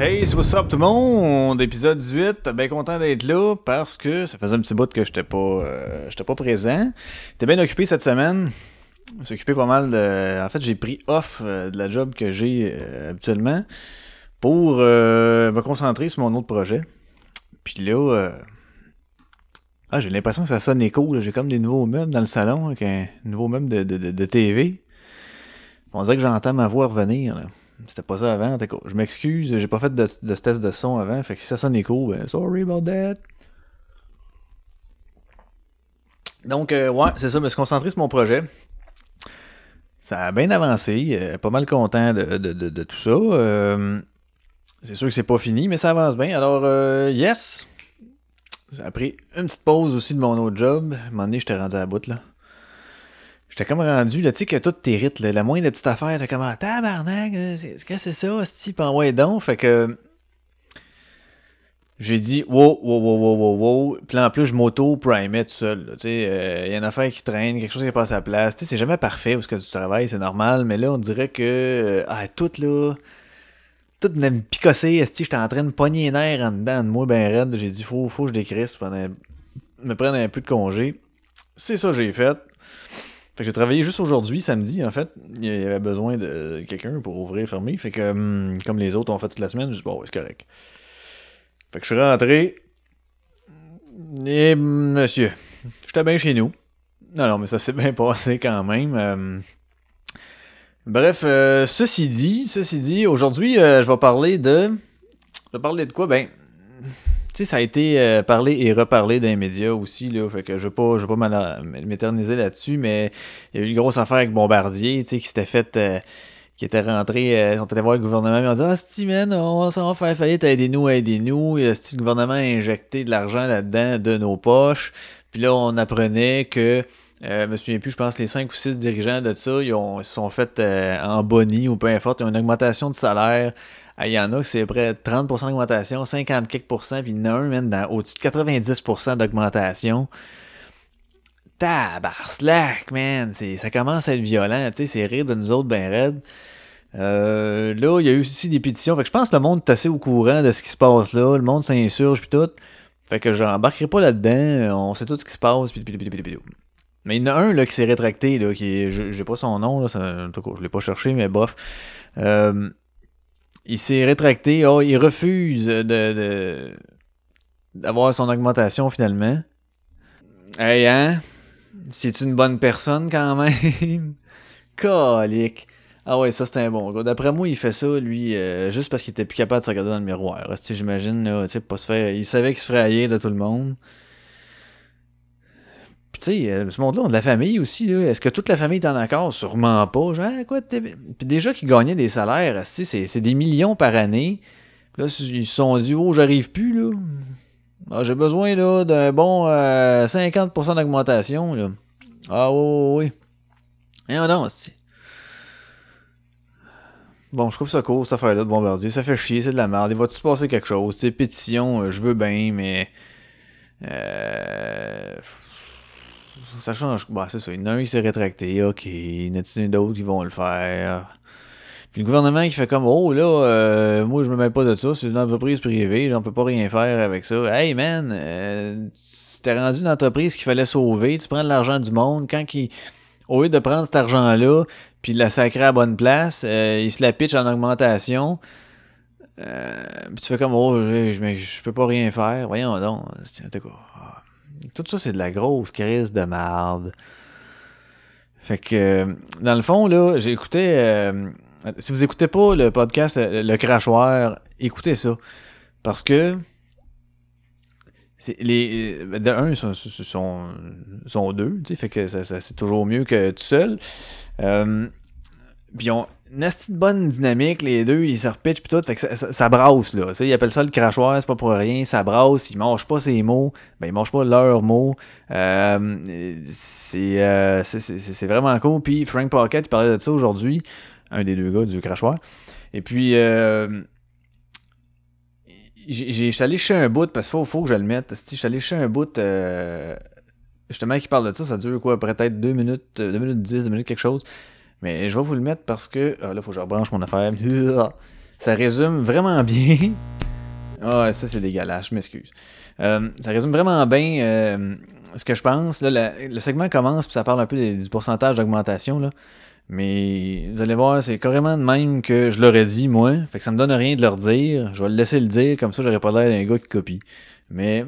Hey, what's up tout le monde? Épisode 18, bien content d'être là parce que ça faisait un petit bout que j'étais pas, euh, j'étais pas présent. J'étais bien occupé cette semaine? Je suis occupé pas mal de... En fait, j'ai pris off euh, de la job que j'ai euh, habituellement pour euh, me concentrer sur mon autre projet. Puis là, ah, j'ai l'impression que ça sonne écho. J'ai comme des nouveaux meubles dans le salon avec un nouveau meuble de, de, de- de TV. On dirait que j'entends ma voix revenir. là. C'était pas ça avant. cas. Je m'excuse, j'ai pas fait de, de test de son avant. Fait que si ça sonne écho, ben sorry about that. Donc, euh, ouais, c'est ça, me se concentrer sur mon projet. Ça a bien avancé. euh, pas mal content de, de- de- tout ça. Euh, c'est sûr que c'est pas fini, mais ça avance bien. Alors, yes! Ça a pris une petite pause aussi de mon autre job. À un moment donné, j'étais rendu à la bout, là. J'étais comme rendu, là, tu sais, que tout t'irrite, là. La moindre petite affaire, t'es comme, ah, tabarnak, euh, qu'est-ce que c'est ça, hostie, pis ouais donc. Fait que. J'ai dit, wow, wow, wow, wow, wow, wow. Puis là, en plus, je m'auto-primais tout seul. Tu sais, il y a une affaire qui traîne, quelque chose qui est pas à sa place. Tu sais, c'est jamais parfait où ce que tu travailles, c'est normal, mais là, on dirait que. euh, ah, tout, là. Tout venait me picosser, esti, j'étais en train de pogner les nerfs en dedans de moi, ben raide. J'ai dit, faut, faut que je décrisse pendant. me prenne un peu de congé. C'est ça que j'ai fait. Fait que j'ai travaillé juste aujourd'hui, samedi, en fait. Il y avait besoin de quelqu'un pour ouvrir, fermer. Fait que, hum, comme les autres ont fait toute la semaine, je dis, bon, c'est correct. Fait que je suis rentré. Et, monsieur, j'étais bien chez nous. Non, non, mais ça s'est bien passé quand même. Euh, Bref, euh, ceci dit, ceci dit, aujourd'hui, euh, je vais parler de. Je vais parler de quoi? Ben, ça a été euh, parlé et reparlé dans les médias aussi, là. Fait que je pas, je vais pas m'ala- m'éterniser là-dessus, mais il y a eu une grosse affaire avec Bombardier, tu sais, qui s'était fait. euh, qui était rentré, euh, ils sont allés voir le gouvernement, ils ont dit Ah, si, man, on s'en va faire faillite, aidez-nous, aidez-nous. Si le gouvernement a injecté de l'argent là-dedans de nos poches. Puis là, on apprenait que, euh, je me souviens plus, je pense les 5 ou 6 dirigeants de ça, ils, ont, ils sont fait euh, en boni ou peu importe, ils ont une augmentation de salaire. Il y en a que c'est près de 30% d'augmentation, 50 quelques pourcents, puis il y en a un, man, dans- au-dessus de 90% d'augmentation. Tabarslack, man. C'est, ça commence à être violent, tu sais, c'est rire de nous autres ben raide. Euh, là, il y a eu aussi des pétitions. Fait que je pense que le monde est assez au courant de ce qui se passe là. Le monde s'insurge puis tout. Fait que j'embarquerai pas là-dedans. On sait tout ce qui se passe. Puis. Mais il y en a un là, qui s'est rétracté. Là, qui j'ai pas son nom. Là, en tout cas, je l'ai pas cherché, mais bof. Euh, il s'est rétracté. Oh, il refuse de, d'avoir son augmentation finalement. Hey, hein? C'est une bonne personne quand même. Calique. Ah ouais, ça c'est un bon gars. D'après moi, il fait ça, lui, euh, juste parce qu'il était plus capable de se regarder dans le miroir. J'imagine, là, tu sais, pas se faire. Il savait qu'il se ferait haïr de tout le monde. Tu sais, euh, ce monde-là, on de la famille aussi, là. Est-ce que toute la famille est en accord? Sûrement pas. Genre, Ah, quoi, Puis déjà qu'ils gagnaient des salaires, c'est des millions par année. Là, ils se sont dit, oh, j'arrive plus, là. Ah, j'ai besoin, là, d'un bon euh, 50% d'augmentation, là. Ah, oui, oui, oui. Et non. Bon, je coupe ça court, cette affaire-là de Bombardier. Ça fait chier, c'est de la merde. Il va-tu se passer quelque chose? C'est pétition, euh, je veux bien, mais. Euh... Ça change. Bah, c'est ça. Il y en a un qui s'est rétracté. Ok. Il y en a d'autres qui vont le faire? Puis le gouvernement qui fait comme Oh là, euh, moi je me mêle pas de ça, c'est une entreprise privée, là, on peut pas rien faire avec ça. Hey man, euh, t'es rendu une entreprise qu'il fallait sauver, tu prends de l'argent du monde, quand il. Au lieu de prendre cet argent-là, puis de la sacrer à bonne place, euh, il se la pitch en augmentation. Euh, puis tu fais comme Oh, je, je, peux pas rien faire. Voyons donc. C'est- en tout ça, c'est de la grosse crise de merde. Fait que, dans le fond, là, j'ai écouté. euh, si vous écoutez pas le podcast euh, Le Crachoir, écoutez ça. Parce que. les euh, de un, ils sont, sont, sont- deux, fait que ça, c'est toujours mieux que tout seul. Puis ont une asti de bonne dynamique, les deux, ils se repitchent pis tout, fait que ça, ça- brasse, là. Ils appellent ça le crachoir, c'est pas pour rien, ça brasse, ils mangent pas ses mots, ben ils mangent pas leurs mots. Euh, c'est, euh, vraiment cool. Puis Frank Pocket, il parlait de ça aujourd'hui, un des deux gars du crachoir. Et puis, euh, j'ai- allé chez un bout, parce qu'il faut, faut que je le mette. Je suis allé chez un bout, euh, justement, qui parle de ça. Ça dure quoi, peut-être 2 minutes, 2 minutes 10, 2 minutes quelque chose. Mais je vais vous le mettre parce que. Ah, là, faut que je rebranche mon affaire. Ça résume vraiment bien. Ah, ça, c'est dégueulasse, je m'excuse. Euh, ça résume vraiment bien euh, ce que je pense. Le segment commence, puis ça parle un peu du pourcentage d'augmentation. là. Mais vous allez voir, c'est carrément de même que je l'aurais dit, moi. Fait que ça me donne rien de leur dire. Je vais le laisser le dire, comme ça, j'aurais pas l'air d'un gars qui copie. Mais,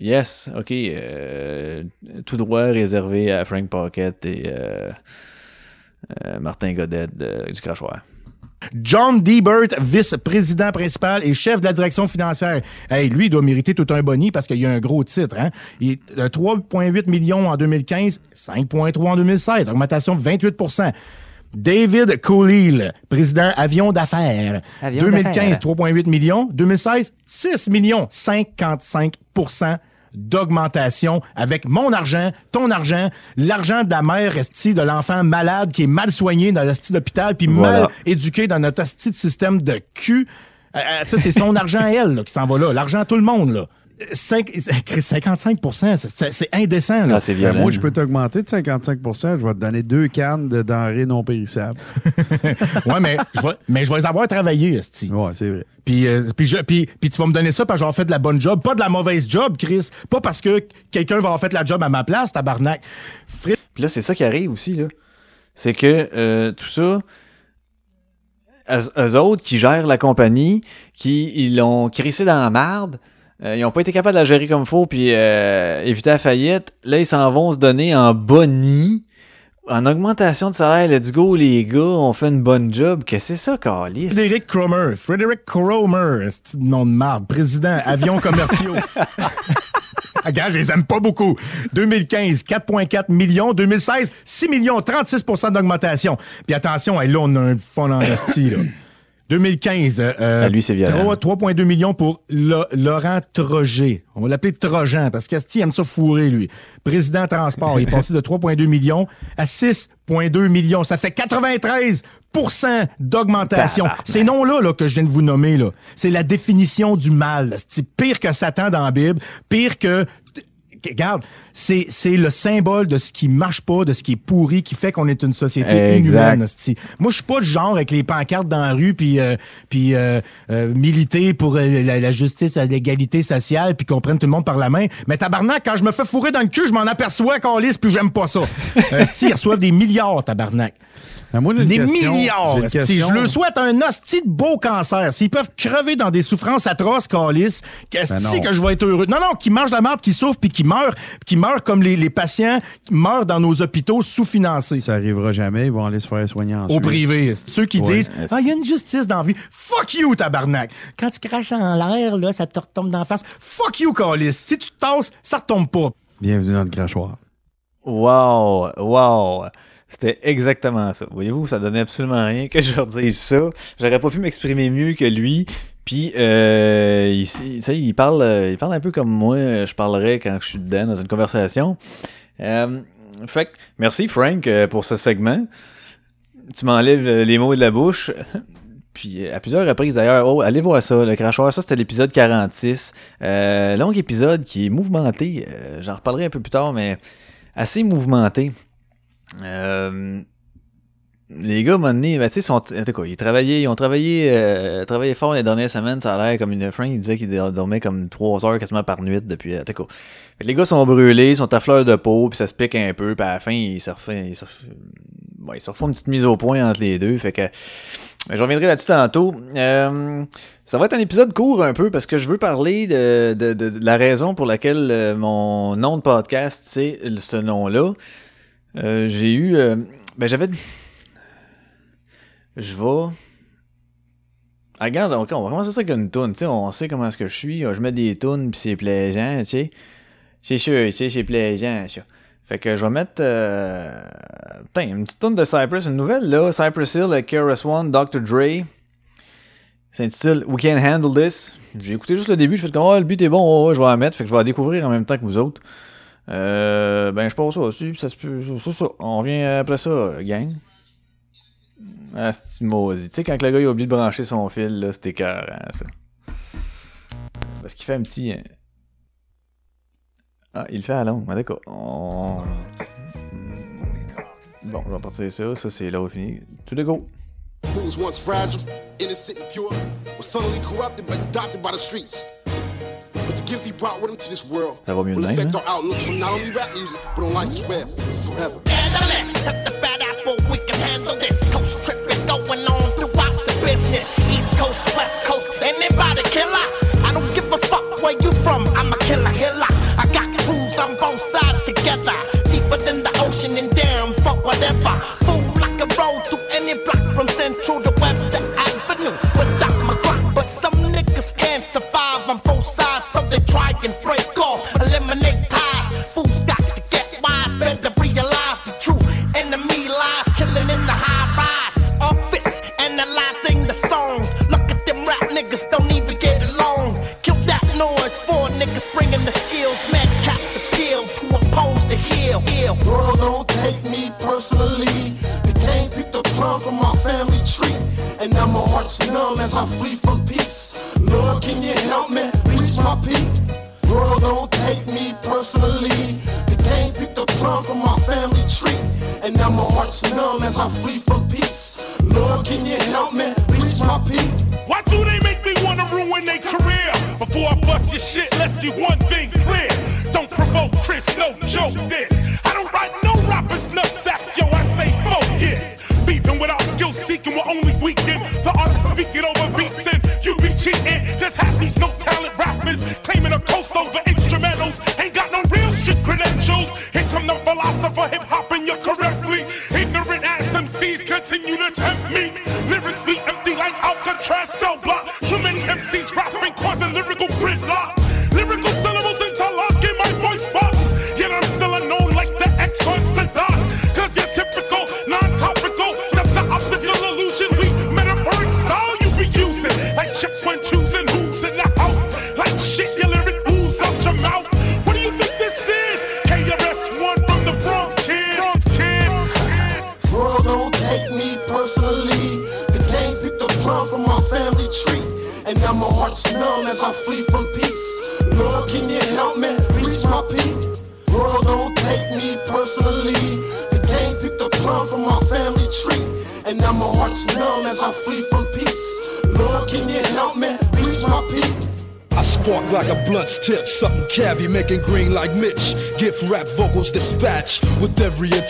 yes, ok, euh, tout droit réservé à Frank Pocket et Martin Godet de- du Crachoir. John Debert, vice-président principal et chef de la direction financière. Hey, lui, il doit mériter tout un boni parce qu'il y a un gros titre. Hein? Il est de 3,8 millions en 2015, 5,3 en 2016, augmentation de 28% David Cooley, président avion d'affaires. Avion 2015, d'affaires. 3,8 millions. 2016, 6 millions. 55 d'augmentation avec mon argent, ton argent, l'argent de la mère esti, de l'enfant malade qui est mal soigné dans l'esti d'hôpital puis Voilà. mal éduqué dans notre esti de système de cul. Euh, euh, ça, c'est son argent à elle là, qui s'en va là. L'argent à tout le monde. Là. Cinq- 55 c'est- c'est indécent. Là. Ah, c'est Ben, violent. moi, je peux t'augmenter de 55% Je vais te donner deux cannes de denrées non périssables. ouais, mais je vais, mais je vais les avoir travaillé, esti. Ouais, c'est vrai. Puis, euh, puis, je- puis, puis tu vas me donner ça parce que j'aurai fait de la bonne job, pas de la mauvaise job, Chris. Pas parce que quelqu'un va avoir fait la job à ma place, tabarnak. Fritz, Puis là, c'est ça qui arrive aussi, là. C'est que euh, tout ça, eux, eux autres qui gèrent la compagnie, qui ils l'ont crissé dans la marde, euh, ils ont pas été capables de la gérer comme faut, puis euh, éviter la faillite. Là, ils s'en vont se donner en boni, en augmentation de salaire. Let's go, les gars, on fait une bonne job. Que c'est ça, Carlis? Frédéric Cromer, Frédéric Cromer, c'est nom de marde, président avions commerciaux. Regarde, je les aime pas beaucoup. 2015, 4,4 millions. 2016, 6 millions, 36% d'augmentation. Puis attention, là, on a un fond en là. 2015, euh, euh, Ah, lui, c'est violent. 3 3,2 millions pour Lo- Laurent Troget. On va l'appeler Trojan parce qu'Asti aime ça fourrer, lui. Président transport. Il est passé de 3,2 millions à 6,2 millions. Ça fait 93% d'augmentation. Ces noms-là là, que je viens de vous nommer, là, c'est la définition du mal. C'est pire que Satan dans la Bible, pire que regarde, c'est, c'est le symbole de ce qui marche pas, de ce qui est pourri, qui fait qu'on est une société inhumaine. esti. Moi, je suis pas du genre avec les pancartes dans la rue, puis euh, puis euh, euh, militer pour la, la justice, l'égalité sociale, puis qu'on prenne tout le monde par la main. Mais tabarnak, quand je me fais fourrer dans le cul, je m'en aperçois, Calis, puis j'aime pas ça. Esti, ils reçoivent des milliards, tabarnak. Ben, moi, j'ai une Des question- milliards! question. Je leur souhaite un hostie de beau cancer. S'ils peuvent crever dans des souffrances atroces, Calis, qu'est-ce Ben que je vais être heureux? Non, non, qui mangent la merde, qui souffrent, puis qui meurent, qui meurent comme les, les patients qui meurent dans nos hôpitaux sous-financés. Ça arrivera jamais. Ils vont aller se faire soigner ensuite. Au privé. Ceux qui Ouais. disent Ah, il y a une justice dans la vie. Fuck you, tabarnak! Quand tu craches en l'air, là, ça te retombe dans la face. Fuck you, Calis. Si tu te tasses, ça retombe pas. Bienvenue dans le crachoir. Wow, wow. C'était exactement ça. Voyez-vous, ça donnait absolument rien que je leur dise ça. J'aurais pas pu m'exprimer mieux que lui. Puis, euh, il, il parle, il parle un peu comme moi, je parlerais quand je suis dedans dans une conversation. Euh, fait merci Frank euh, pour ce segment. Tu m'enlèves euh, les mots de la bouche. Puis à plusieurs reprises d'ailleurs, oh, allez voir ça, le crachoir, ça c'était l'épisode 46. Euh, long épisode qui est mouvementé, j'en reparlerai un peu plus tard, mais assez mouvementé. Euh, les gars, à un ben, ils, travaillaient, ils ont travaillé, euh, travaillé fort les dernières semaines, ça a l'air comme une Frank, il disait qu'ils dormaient comme 3 heures quasiment par nuit depuis, les gars sont brûlés, sont à fleur de peau, puis ça se pique un peu, puis à la fin, ils se refont, ils une petite mise au point entre les deux, fait que je reviendrai là-dessus tantôt. Euh, ça va être un épisode court un peu parce que je veux parler de, de- la raison pour laquelle mon nom de podcast, c'est ce nom-là. Euh, J'ai eu. euh, ben, j'avais. Je vais. Ah, regarde, ok, on va commencer ça avec une toune. Tu sais, on sait comment est-ce que je suis. Je mets des tunes puis c'est plaisant, tu sais. C'est sûr, tu sais, c'est plaisant, ça. Fait que je vais mettre. Euh... Putain, une petite tune de Cypress, une nouvelle là. Cypress Hill, KRS One, Dr. Dre. S'intitule We Can Handle This. J'ai écouté juste le début, je fais comme, oh, le beat est bon, ouais, ouais, je vais la mettre. Fait que je vais la découvrir en même temps que vous autres. Euh, ben, je pense ça aussi, ça se peut. Ça, ça. On revient après ça, gang. Ah, c'est. Tu sais, quand le gars il a oublié de brancher son fil, là, c'était écœurant, ça. Parce qu'il fait un petit. euh, Ah, il le fait à longue. Ah, D'accord. On- Bon, je vais partir ça. Ça, c'est là où fini. Tout de go. who was once fragile, innocent, pure, was suddenly corrupted but by the streets. But the gift he brought with him to this world Ça va mieux de will même, affect hein? our outlooks from not only rap music, but on life as well, forever. Analyst, cut the fat apple, we can handle this. Coast trip is going on throughout the business. East Coast, West Coast, anybody killer. I don't give a fuck where you from, I'm a killer killer. 51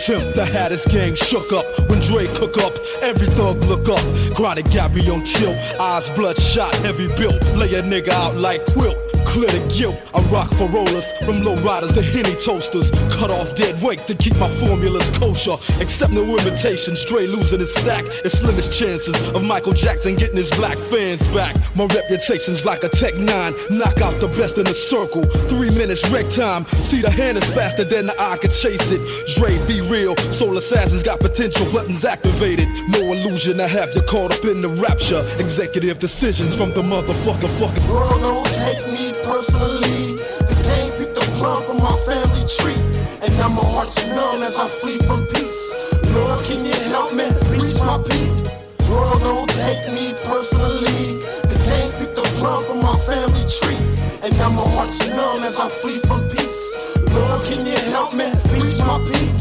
attempt. I had his game shook up when Dre cook up. Every thug look up. Chronic got me on chill. Eyes bloodshot, heavy built. Lay a nigga out like quilt. Clear the guilt. Rock for rollers from low riders to henny toasters. Cut off dead weight to keep my formulas kosher. Accept no imitations. Dre losing his stack. It's slimmest chances of Michael Jackson getting his black fans back. My reputation's like a Tech 9. Knock out the best in the circle. Three minutes wreck time. See the hand is faster than the eye can chase it. Dre, be real. Soul assassins got potential buttons activated. No illusion I have you caught up in the rapture. Executive decisions from the motherfucker fucking. Girl, don't take me personally. And now my heart's numb as I flee from peace. Lord, can you help me reach my peak? Girl, don't take me personally. The game picked the plum from my family tree. And now my heart's numb as I flee from peace. Lord, can you help me reach my peak?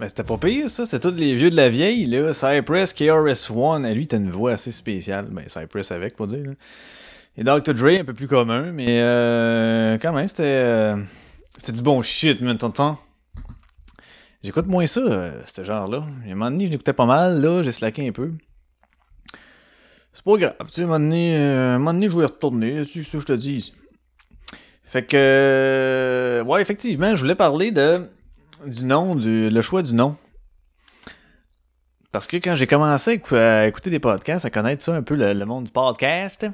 Ben, c'était pas pire, ça. C'est tous les vieux de la vieille, là. Cypress, KRS-One. Lui, t'as une voix assez spéciale. Ben, Cypress avec, pour dire. Là. Et Dr. Dre, un peu plus commun, mais euh, quand même, c'était euh, c'était du bon shit, man, t'entends? J'écoute moins ça, euh, ce genre-là. À un moment donné, je l'écoutais pas mal, là, j'ai slacké un peu. C'est pas grave, tu sais, à un moment donné, euh, un moment donné, je y retourner, c'est ça que je te dis. Fait que, ouais, effectivement, je voulais parler de du nom, du, le choix du nom. Parce que quand j'ai commencé à écou- à écouter des podcasts, à connaître ça un peu, le, le monde du podcast,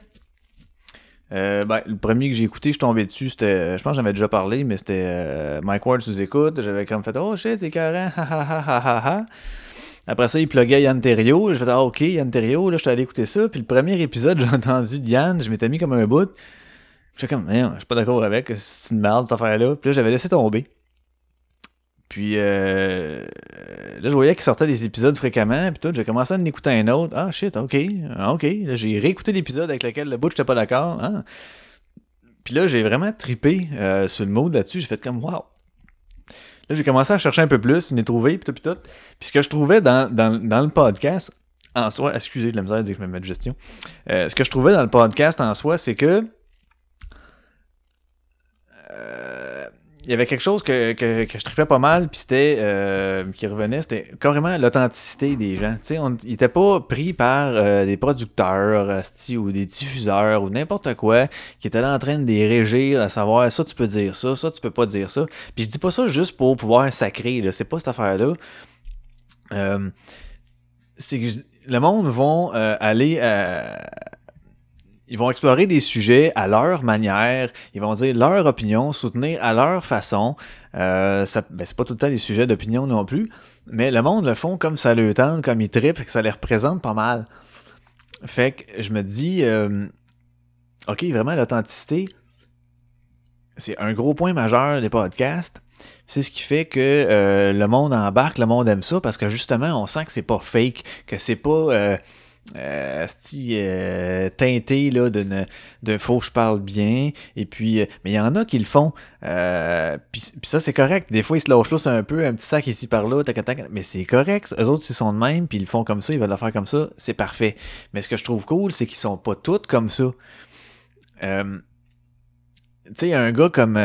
euh, ben, le premier que j'ai écouté, je suis tombé dessus, c'était, je pense que j'en avais déjà parlé, mais c'était euh, Mike Ward sous écoute. J'avais comme fait, oh shit, c'est carré. Après ça, il pluguait Yann Terriot. J'ai fait, ah ok, Yann Terriot, là, je suis allé écouter ça. Puis le premier épisode, j'ai entendu de Yann, je m'étais mis comme un bout. J'étais comme, je suis pas d'accord avec, c'est une merde cette affaire-là. Puis là, j'avais laissé tomber. Puis euh, là, je voyais qu'il sortait des épisodes fréquemment, puis tout, j'ai commencé à en écouter un autre. Ah, shit, ok, ah, ok. Là, j'ai réécouté l'épisode avec lequel le bout, j'étais pas d'accord. Ah. Puis là, j'ai vraiment tripé euh, sur le mode là-dessus. J'ai fait comme, wow. Là, j'ai commencé à chercher un peu plus, une ai trouvé, puis tout, puis tout. Puis ce que je trouvais dans, dans, dans le podcast, en soi, excusez de la misère de dire que je me mets de gestion. Euh, ce que je trouvais dans le podcast en soi, c'est que il y avait quelque chose que, que, que je tripais pas mal, puis c'était euh, qui revenait, c'était carrément l'authenticité des gens. Tu sais, on- ils étaient pas pris par euh, des producteurs ou des diffuseurs ou n'importe quoi qui étaient là en train de les régir à savoir ça tu peux dire ça, ça tu peux pas dire ça. Puis je dis pas ça juste pour pouvoir sacrer, là, c'est pas cette affaire-là. Euh, c'est que le monde vont euh, aller à- ils vont explorer des sujets à leur manière, ils vont dire leur opinion, soutenir à leur façon. Euh, ça, ben, c'est pas tout le temps des sujets d'opinion non plus, mais le monde le font comme ça le tente, comme ils trippent, que ça les représente pas mal. Fait que je me dis, euh, ok, vraiment l'authenticité, c'est un gros point majeur des podcasts. C'est ce qui fait que euh, le monde embarque, le monde aime ça, parce que justement, on sent que c'est pas fake, que c'est pas euh, euh, euh, teinté là, d'un faux je parle bien. Et puis, euh, mais il y en a qui le font. Euh, puis, ça, c'est correct. Des fois, ils se lâchent là, c'est un peu un petit sac ici par là, tac, tac, mais c'est correct. Eux autres, s'ils sont de même, puis ils le font comme ça, ils veulent le faire comme ça, c'est parfait. Mais ce que je trouve cool, c'est qu'ils sont pas tous comme ça. Euh, tu sais, un gars comme.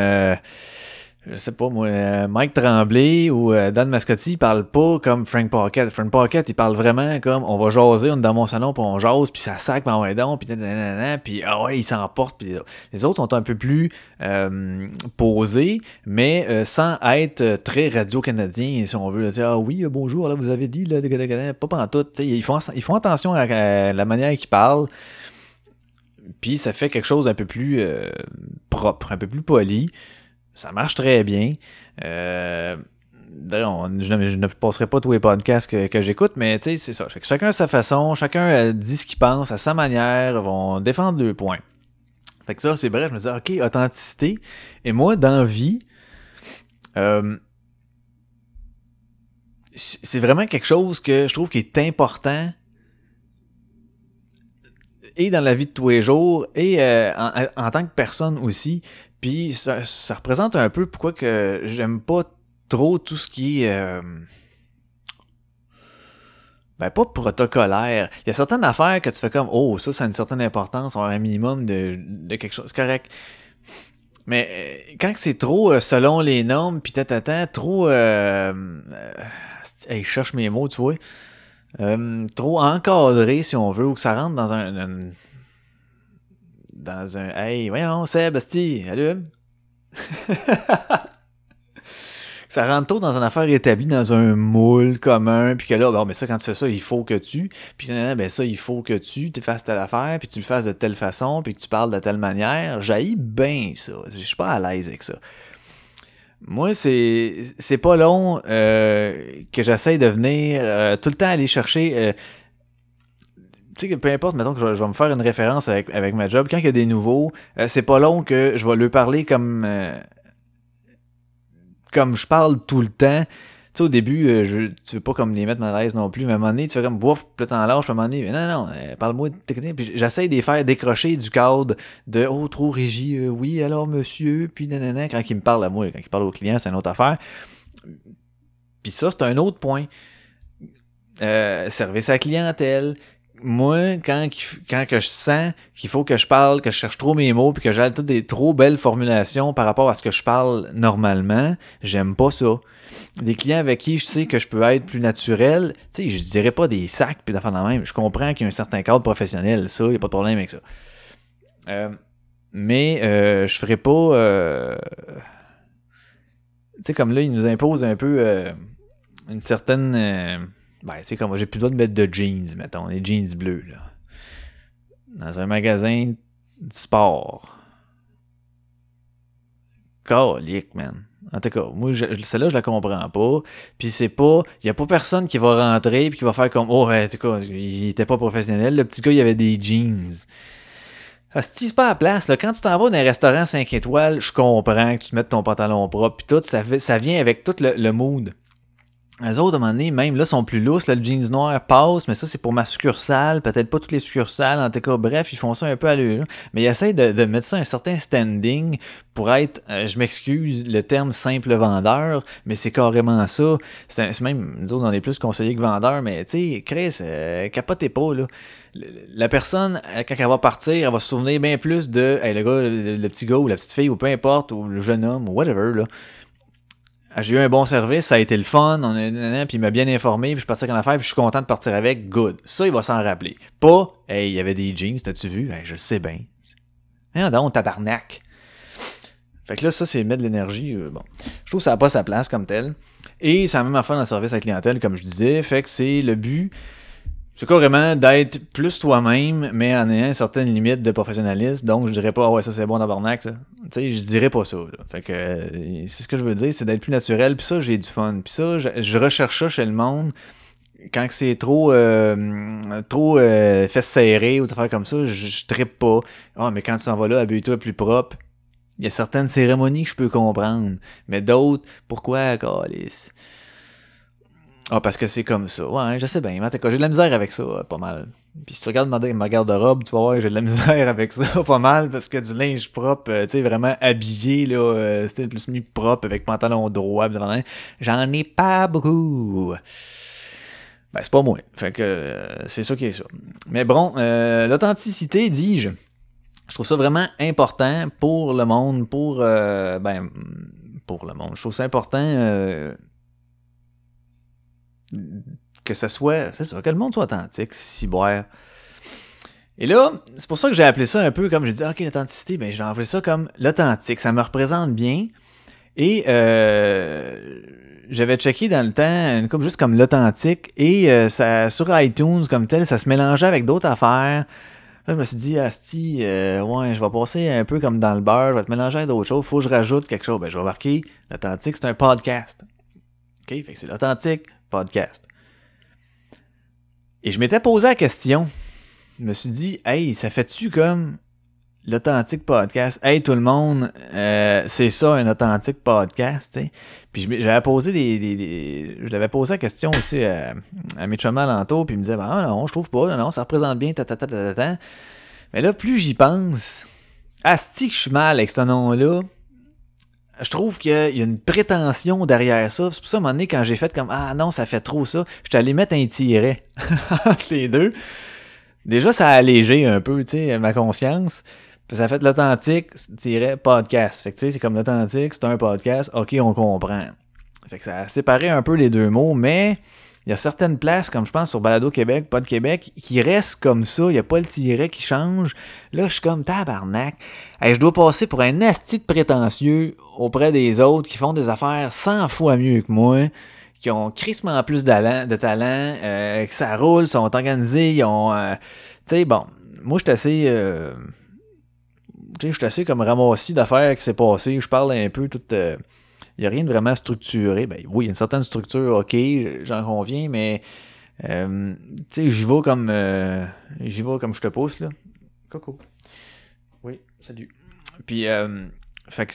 Je sais pas moi, euh, Mike Tremblay ou euh, Dan Mascotti, ils parlent pas comme Frank Pocket. Frank Pocket, il parle vraiment comme on va jaser, on est dans mon salon, puis on jase, puis ça sac, puis on va donc, puis nanana, puis ah ouais, il s'emporte. Puis les autres sont un peu plus euh, posés, mais sans être très radio-canadien, si on veut. dire, ah oui, bonjour, là, vous avez dit, là, pas pantoute. Ils font, ils font attention à, la manière qu'ils parlent. Puis ça fait quelque chose d'un peu plus propre, un peu plus poli. Ça marche très bien. Euh, on- je, ne, passerai pas tous les podcasts que, que j'écoute, mais c'est ça. Chacun à sa façon, chacun euh, dit ce qu'il pense à sa manière, vont défendre le point. Fait que ça, c'est vrai, je me disais, ok, authenticité. Et moi, dans vie, euh, c'est vraiment quelque chose que je trouve qui est important et dans la vie de tous les jours et en tant que personne aussi. Puis ça, représente un peu pourquoi que j'aime pas trop tout ce qui est euh, ben pas protocolaire. Il y a certaines affaires que tu fais comme oh ça ça a une certaine importance, on un minimum de, de quelque chose, c'est correct. Mais euh, quand c'est trop euh, selon les normes, puis tata, trop euh, hey, je cherche mes mots, tu vois. Trop encadré, si on veut, ou que ça rentre dans un- dans un. Hey, voyons, Seb, Basti, allume. ça rentre trop dans une affaire établie, dans un moule commun, puis que là, bon, mais ça, quand tu fais ça, il faut que tu. Puis ben ça, il faut que tu te fasses telle affaire, puis tu le fasses de telle façon, puis tu parles de telle manière. J'haïs bien ça. Je suis pas à l'aise avec ça. Moi, c'est c'est pas long euh, que j'essaye de venir euh, tout le temps aller chercher. euh, tu sais, peu importe, mettons que je, vais- me faire une référence avec, avec ma job. Quand il y a des nouveaux, euh, c'est pas long que je vais lui parler comme euh, comme je parle tout le temps. Tu sais, au début, euh, je, tu veux pas comme les mettre mal à l'aise non plus, mais à un moment donné, tu fais comme bouf, puis t'en lâches, puis à un moment donné, mais non, non, parle-moi de technique. Puis j'essaye de les faire décrocher du cadre de oh, trop régie, euh, oui, alors monsieur, puis nanana, quand il me parle à moi, quand il parle au client, c'est une autre affaire. Puis ça, c'est un autre point. Service à clientèle. Moi, quand, quand que je sens qu'il faut que je parle, que je cherche trop mes mots, puis que j'ai toutes des trop belles formulations par rapport à ce que je parle normalement, j'aime pas ça. Des clients avec qui je sais que je peux être plus naturel, tu sais, je dirais pas des sacs puis d'affaires de même. Je comprends qu'il y a un certain cadre professionnel, ça, il a pas de problème avec ça. Euh, mais euh, je ferais pas. euh, tu sais, comme là, il nous impose un peu euh, une certaine. Ben, sais, comme moi, j'ai plus le droit de mettre de jeans, mettons, les jeans bleus, là. Dans un magasin de sport. Calique, man. En tout cas, moi, celle-là, je la comprends pas. Puis c'est pas. Il y a pas personne qui va rentrer puis qui va faire comme Oh, en tout cas, il était pas professionnel. Le petit gars, il avait des jeans. Asti, c'est pas à la place. Là. Quand tu t'en vas dans un restaurant 5 étoiles, je comprends que tu te mettes ton pantalon propre, puis tout, ça, ça vient avec tout le, le mood. Les autres, à un moment donné, même là, sont plus lousses. Là, le jeans noir passe, mais ça, c'est pour ma succursale. Peut-être pas toutes les succursales. En tout cas, bref, ils font ça un peu à l'heure. Mais ils essayent de, mettre ça un certain standing pour être, euh, je m'excuse, le terme simple vendeur, mais c'est carrément ça. C'est même, nous autres, on est plus conseillers que vendeurs, mais tu sais, Chris, euh, capotez pas, là. La personne, euh, quand elle va partir, elle va se souvenir bien plus de hey, le gars, le petit gars ou la petite fille, ou peu importe, ou le jeune homme, ou whatever, là. Ah, J'ai eu un bon service, ça a été le fun, on a, puis il m'a bien informé, puis je suis parti avec en affaire, puis je suis content de partir avec, good. Ça, il va s'en rappeler. Pas, hey, il y avait des jeans, t'as-tu vu? Hey, je le sais bien. Non, donc, tabarnak. Fait que là, ça, c'est mettre de l'énergie. euh, bon. Je trouve que ça n'a pas sa place comme tel. Et c'est la même affaire dans le service à la clientèle, comme je disais. Fait que c'est le but. C'est carrément d'être plus toi-même, mais en ayant une certaine limite de professionnalisme? Donc, je dirais pas, ah ouais, ça c'est bon tabarnak, ça. Tu sais, je dirais pas ça. là. Fait que, euh, c'est ce que je veux dire, c'est d'être plus naturel. Puis ça, j'ai du fun. Puis ça, je, recherche ça chez le monde. Quand c'est trop, euh, trop euh, fesses serrées ou des affaires comme ça, je, je trippe pas. Ah, mais quand tu t'en vas là, habille-toi plus propre. Il y a certaines cérémonies que je peux comprendre. Mais d'autres, pourquoi, calice? Ah, parce que c'est comme ça. Ouais, je sais bien. mais J'ai de la misère avec ça, euh, pas mal. Puis si tu regardes ma, ma garde-robe, tu vas voir j'ai de la misère avec ça, pas mal, parce que du linge propre, euh, tu sais, vraiment habillé, là, euh, c'était plus mis propre, avec pantalon droit, j'en ai pas beaucoup. Ben, c'est pas moi. Fait que euh, c'est ça qui est ça. Mais bon, euh, l'authenticité, dis-je, je trouve ça vraiment important pour le monde, pour, euh, ben, pour le monde. Je trouve ça important euh, que ça soit, c'est ça, que le monde soit authentique, boire. Et là, c'est pour ça que j'ai appelé ça un peu comme j'ai dit, ok, l'authenticité, ben j'ai appelé ça comme l'authentique. Ça me représente bien. Et euh, j'avais checké dans le temps juste comme l'authentique. Et euh, ça, sur iTunes comme tel, ça se mélangeait avec d'autres affaires. Là, je me suis dit, Asti, euh, ouais, je vais passer un peu comme dans le beurre, je vais te mélanger avec d'autres choses, faut que je rajoute quelque chose. Ben, je vais marquer, l'authentique, c'est un podcast. OK? Fait que c'est l'authentique podcast. Et je m'étais posé la question. Je me suis dit, hey, ça fait-tu comme l'authentique podcast? Hey, tout le monde, euh, c'est ça, un authentique podcast. Puis j'avais posé des, Je l'avais posé la question aussi à, à mes chums alentour, puis il me disait, ah non, je trouve pas, non, ça représente bien, ta, ta, ta, ta, ta. Mais là, plus j'y pense, asti que je suis mal avec ce nom-là, je trouve qu'il y a une prétention derrière ça. C'est pour ça, à un moment donné, quand j'ai fait comme Ah non, ça fait trop ça, je allé mettre un tiret entre les deux. Déjà, ça a allégé un peu, tu sais, ma conscience. Puis ça a fait l'authentique, tiret podcast. Fait que tu sais, c'est comme l'authentique, c'est un podcast, ok, on comprend. Fait que ça a séparé un peu les deux mots, mais il y a certaines places, comme je pense sur Balado Québec, de Québec, qui restent comme ça. Il n'y a pas le tiret qui change. Là, je suis comme tabarnak. Hey, je dois passer pour un asti de prétentieux auprès des autres qui font des affaires 100 fois mieux que moi, qui ont crissement plus de talent, euh, que ça roule, sont organisés, ils ont. euh, tu sais, bon, moi, je suis assez. euh, tu je suis assez comme ramassis d'affaires qui s'est passé. Je parle un peu tout. Il n'y a rien de vraiment structuré. Ben oui, il y a une certaine structure, ok, j'en conviens, mais euh, tu sais, j'y vais comme euh, j'y vais comme je te pousse là. Coco. Oui, salut. Puis euh, fait que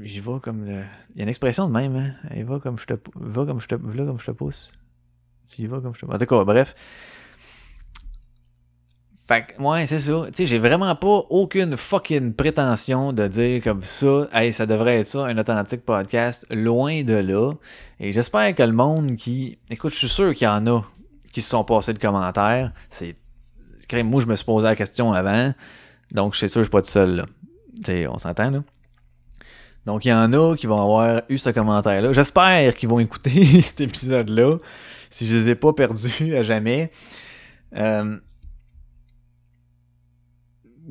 j'y vais comme le... Il y a une expression de même, hein. Il va comme je te va comme je te va comme je te pousse. Tu y vas comme je te En tout cas, bref. Fait que, ouais, c'est ça. Tu sais, j'ai vraiment pas aucune fucking prétention de dire comme ça, hey, ça devrait être ça, un authentique podcast. Loin de là. Et j'espère que le monde qui. Écoute, je suis sûr qu'il y en a qui se sont passés de commentaires. C'est. Moi, je me suis posé la question avant. Donc, je suis sûr que je suis pas tout seul, là. Tu sais, on s'entend, là. Donc, il y en a qui vont avoir eu ce commentaire-là. J'espère qu'ils vont écouter cet épisode-là. Si je les ai pas perdus à jamais. Euh,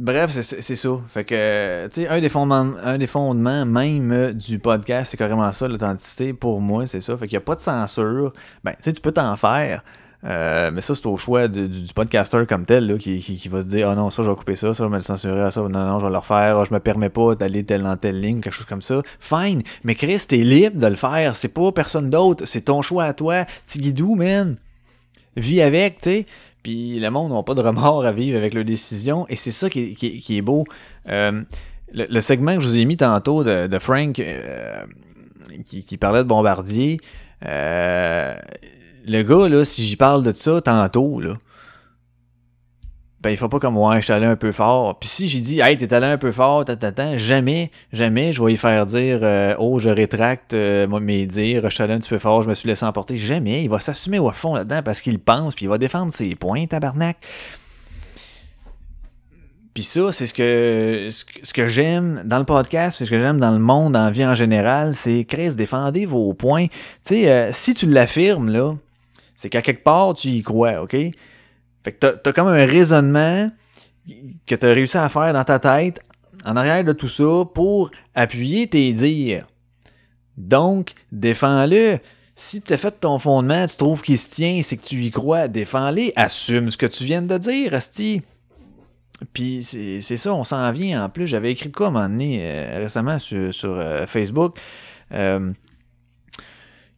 Bref, c'est- ça. Fait que, tu sais, un, des fondements- un des fondements même euh, du podcast, c'est carrément ça, l'authenticité. Pour moi, c'est ça. Fait qu'il n'y a pas de censure. Ben, tu sais, tu peux t'en faire. euh, mais ça, c'est au choix du, podcaster comme tel, là, qui, qui, va se dire Ah non, ça, je vais couper ça, ça, je vais me le censurer, ça, non, non, je vais le refaire, ah, je me permets pas d'aller telle dans telle ligne, quelque chose comme ça. Fine. Mais Chris, t'es libre de le faire. C'est pas personne d'autre. C'est ton choix à toi. Tigidou, man vis avec, tu sais. Puis le monde n'a pas de remords à vivre avec leurs décisions. Et c'est ça qui est, qui est- beau. Euh, le, segment que je vous ai mis tantôt de, Frank euh, qui, qui parlait de Bombardier, euh, le gars, là, si j'y parle de ça tantôt, là, ben, il faut pas comme ouais, je suis allé un peu fort. Puis si j'ai dit, hey, t'es allé un peu fort, tata, jamais, jamais, je vais y faire dire, euh, oh, je rétracte euh, mes dires, je suis allé un petit peu fort, je me suis laissé emporter. Jamais. Il va s'assumer au fond là-dedans parce qu'il pense, puis il va défendre ses points, tabarnak. Puis ça, c'est ce que, ce que- ce que j'aime dans le podcast, c'est ce que j'aime dans le monde, en vie en général, c'est, Chris, défendez vos points. Tu sais, euh, si tu l'affirmes, là, c'est qu'à quelque part, tu y crois, OK? Fait que t'as, t'as comme un raisonnement que t'as réussi à faire dans ta tête, en arrière de tout ça, pour appuyer tes dires. Donc, défends-le. Si tu as fait ton fondement, tu trouves qu'il se tient, c'est que tu y crois, défends-le, assume ce que tu viens de dire, Asti. Puis c'est ça, on s'en vient en plus. J'avais écrit quoi à un moment donné euh, récemment sur, sur, euh, Facebook euh,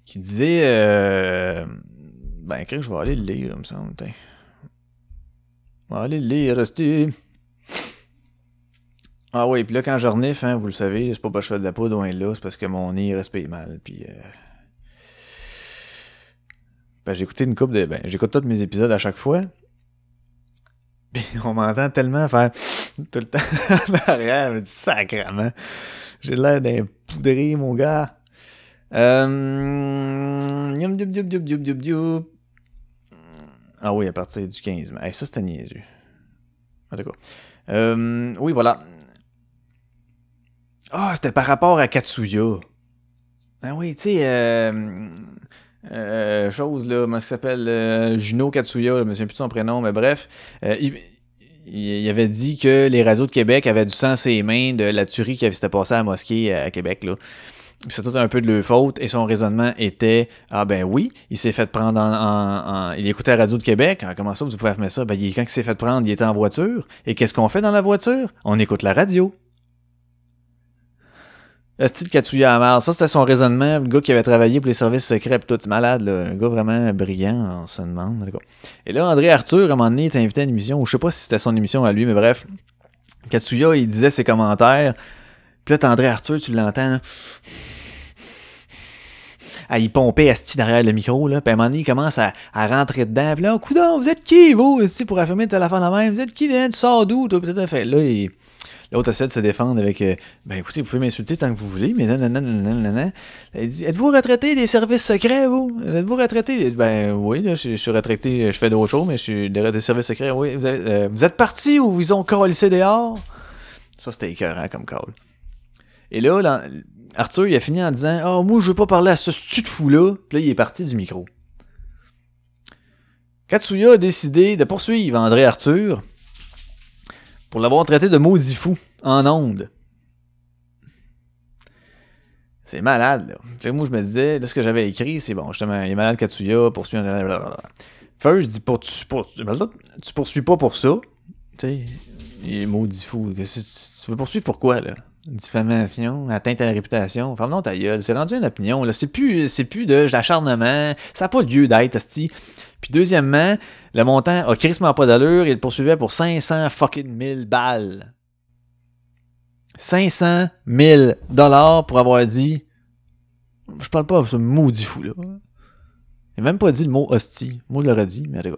qui disait Ben, écrit, je vais aller le lire, il me semble. Je vais aller le lire. Ah oui, puis là, quand je renifle, hein, vous le savez, c'est pas parce que je fais de la poudre loin là, c'est parce que mon nez respire mal. Puis. euh, Ben, j'ai écouté une coupe de. Ben, j'écoute tous mes épisodes à chaque fois. Puis on m'entend tellement faire tout le temps en arrière. Je me dis sacrement. J'ai l'air d'un poudré, mon gars. Euh... Ah oui, à partir du 15 mai. Ça, c'était niaiseux. En tout cas. Euh, oui, voilà. Ah, c'était par rapport à Katsuya. Ah oui, tu sais, euh, euh, chose là, comment ça s'appelle euh, Juno Katsuya, je me souviens plus de son prénom, mais bref. il, avait dit que les réseaux de Québec avaient du sang ses mains de la tuerie qui s'était passée à la mosquée à Québec. Là. C'est tout un peu de leur faute et son raisonnement était Ah ben oui, il s'est fait prendre en, Il écoutait la radio de Québec. Ah, comment ça vous pouvez affirmer ça? Ben quand il s'est fait prendre, il était en voiture. Et qu'est-ce qu'on fait dans la voiture? On écoute la radio. Asti de Katsuya Amar, ça c'était son raisonnement, le gars qui avait travaillé pour les services secrets pis tout, malade, là. un gars vraiment brillant, on se demande. Et là, André Arthur, à un moment donné, était invité à une émission, ou je sais pas si c'était son émission à lui, mais bref, Katsuya, il disait ses commentaires, puis là, André Arthur, tu l'entends, là. Ah, il pompait Asti derrière le micro, là, puis à un moment il commence à, à rentrer dedans, puis là, coudon, vous êtes qui, vous, Asti, pour affirmer telle affaire de même, vous êtes qui, hein, tu sors d'où, tout à fait, là, il... L'autre essaie de se défendre avec euh, Ben écoutez, vous pouvez m'insulter tant que vous voulez, mais non, non, non. Il dit Êtes-vous retraité des services secrets, vous? Êtes-vous retraité Ben oui, là, je, suis retraité, je fais d'autres choses, mais je suis des, services secrets. Oui, vous, avez- euh, vous êtes parti ou vous ont collé dehors Ça, c'était écœurant comme call. Et là, là, Arthur, il a fini en disant Oh, moi, je veux pas parler à ce stu de fou-là. Puis là, il est parti du micro. Katsuya a décidé de poursuivre André Arthur pour l'avoir traité de maudit fou en onde. C'est malade, là. Fait moi, je me disais, là, ce que j'avais écrit, c'est bon, justement, il est malade Katsuya, poursuit blablabla. First, je dis, pour, tu, pour- tu poursuis pas pour ça. Tu sais, il est maudit fou. C'est- Tu veux poursuivre pourquoi, là? Diffamation, atteinte à la réputation. Ferme non ta gueule. C'est rendu une opinion. C'est plus, c'est plus de l'acharnement. Ça n'a pas lieu d'être, asti. Puis deuxièmement, le montant a crissement pas d'allure. Il poursuivait pour 500 fucking 1000 balles. 500 000 dollars pour avoir dit. Je parle pas de ce maudit fou, là. Il n'a même pas dit le mot hostie. Moi, je l'aurais dit, mais cas.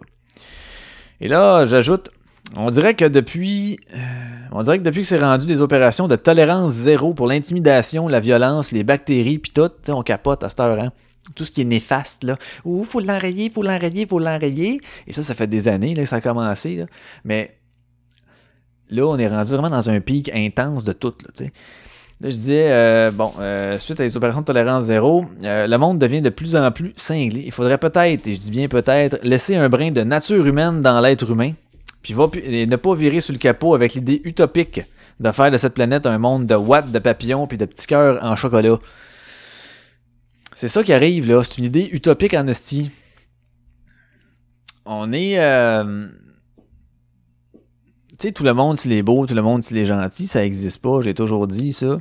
Et là, j'ajoute. On dirait que depuis. euh, on dirait que depuis que c'est rendu des opérations de tolérance zéro pour l'intimidation, la violence, les bactéries, puis tout, on capote à cette heure, hein. Tout ce qui est néfaste, là. Ouh, faut l'enrayer, faut l'enrayer, faut l'enrayer. Et ça, ça fait des années là, que ça a commencé. Mais là, on est rendu vraiment dans un pic intense de tout, là, je disais, euh, bon, euh, suite à les opérations de tolérance zéro, le monde devient de plus en plus cinglé. Il faudrait peut-être, et je dis bien peut-être, laisser un brin de nature humaine dans l'être humain, et ne pas virer sur le capot avec l'idée utopique de faire de cette planète un monde de watts de papillons puis de petits cœurs en chocolat. C'est ça qui arrive, là. C'est une idée utopique en esti. On est... euh, Tu sais, tout le monde, s'il est beau, tout le monde, s'il est gentil, ça existe pas. J'ai toujours dit ça.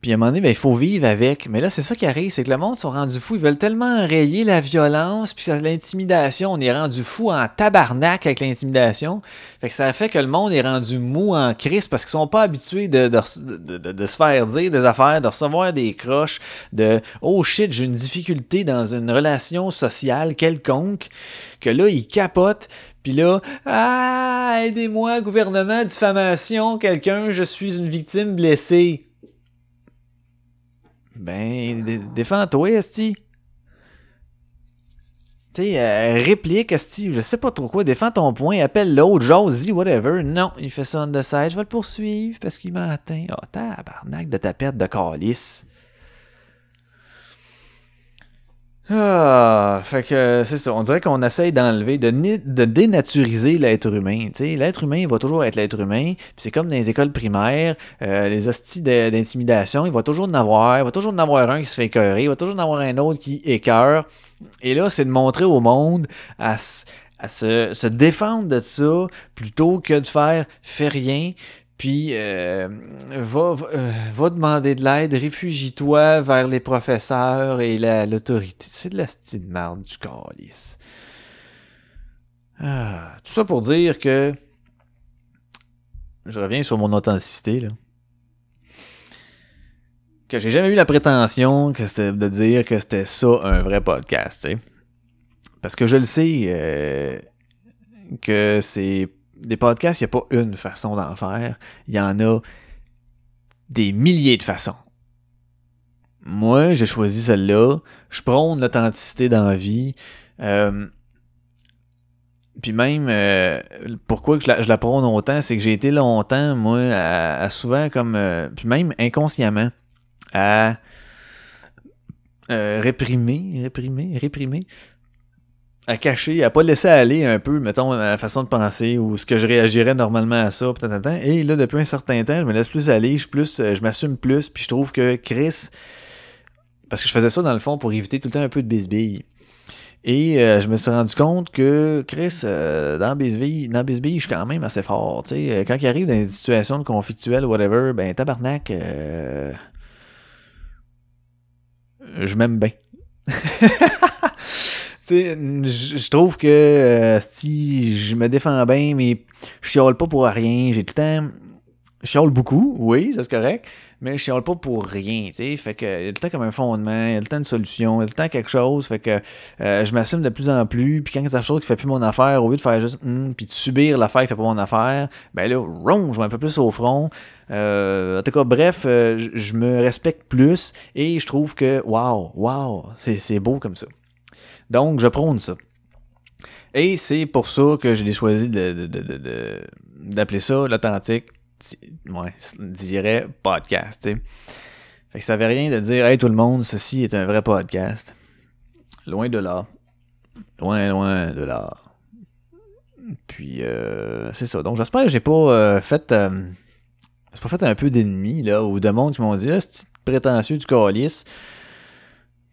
Puis à un moment donné, ben, il faut vivre avec. Mais là, c'est ça qui arrive, c'est que le monde sont rendus fous. Ils veulent tellement enrayer la violence, puis l'intimidation. On est rendu fou en tabarnak avec l'intimidation. Fait que ça fait que le monde est rendu mou en crise parce qu'ils sont pas habitués de, de, de- de- de se faire dire des affaires, de recevoir des croches, de oh shit, j'ai une difficulté dans une relation sociale quelconque. Que là, ils capotent. Puis là, ah, aidez-moi, gouvernement, diffamation, quelqu'un, je suis une victime blessée. Ben, dé- défends-toi, Esti. Tu sais, euh, réplique, Esti, je sais pas trop quoi, défends ton point, appelle l'autre, jase whatever. Non, il fait ça on the je vais le poursuivre parce qu'il m'a atteint. Ah, tabarnak de ta perte de calice. Ah, fait que c'est ça. On dirait qu'on essaye d'enlever, de, dénaturiser l'être humain. L'être humain, il va toujours être l'être humain. C'est comme dans les écoles primaires, euh, les hosties d'intimidation, il va toujours en avoir. Il va toujours en avoir un qui se fait écœurer. Il va toujours en avoir un autre qui écœure. Et là, c'est de montrer au monde à se, se défendre de ça plutôt que de faire fais rien. Puis euh, euh, va demander de l'aide, réfugie-toi vers les professeurs et la- l'autorité. C'est de la style de merde du calice. Ah, tout ça pour dire que je reviens sur mon authenticité là. Que j'ai jamais eu la prétention que de dire que c'était ça un vrai podcast. Parce que je le sais euh, que c'est des podcasts, il n'y a pas une façon d'en faire. Il y en a des milliers de façons. Moi, j'ai choisi celle-là. Je prône l'authenticité dans la vie. Euh, puis même, euh, pourquoi je la, prône autant, c'est que j'ai été longtemps, moi, à, souvent comme... euh, puis même inconsciemment, à réprimer, réprimer, réprimer à cacher, à pas laisser aller un peu, mettons, la façon de penser ou ce que je réagirais normalement à ça. Et là, depuis un certain temps, je me laisse plus aller, je, plus, euh, je m'assume plus, puis je trouve que Chris, parce que je faisais ça dans le fond pour éviter tout le temps un peu de bisbille. Et euh, je me suis rendu compte que Chris, euh, dans Bisbille, dans je suis quand même assez fort. Quand il arrive dans des situations de conflictuelles whatever, ben tabarnak, je m'aime bien. Je trouve que euh, si je me défends bien, mais je chiale pas pour rien. J'ai tout le temps. Je chiale beaucoup, oui, c'est correct, mais je chiale pas pour rien, tu sais. Fait que il y a le temps comme un fondement, il y a le temps une solution, il y a le temps quelque chose. Fait que euh, je m'assume de plus en plus. Puis quand quelque chose qui fait plus mon affaire, au lieu de faire juste hum, puis de subir l'affaire qui fait pas mon affaire, ben là, ron, je vais un peu plus au front. Euh, en tout cas, bref, je- me respecte plus et je trouve que waouh, waouh, c'est beau comme ça. Donc, je prône ça. Et c'est pour ça que j'ai choisi de- de- de- d'appeler ça l'authentique, ti- ouais, dirais podcast, tu sais. Fait que ça veut rien de dire, hey tout le monde, ceci est un vrai podcast. Loin de là. Loin, loin de là. Puis, euh, c'est ça. Donc, j'espère que j'ai pas euh, fait. euh, pas fait un peu d'ennemis, là, ou de monde qui m'ont dit, ah, c'est prétentieux du calice.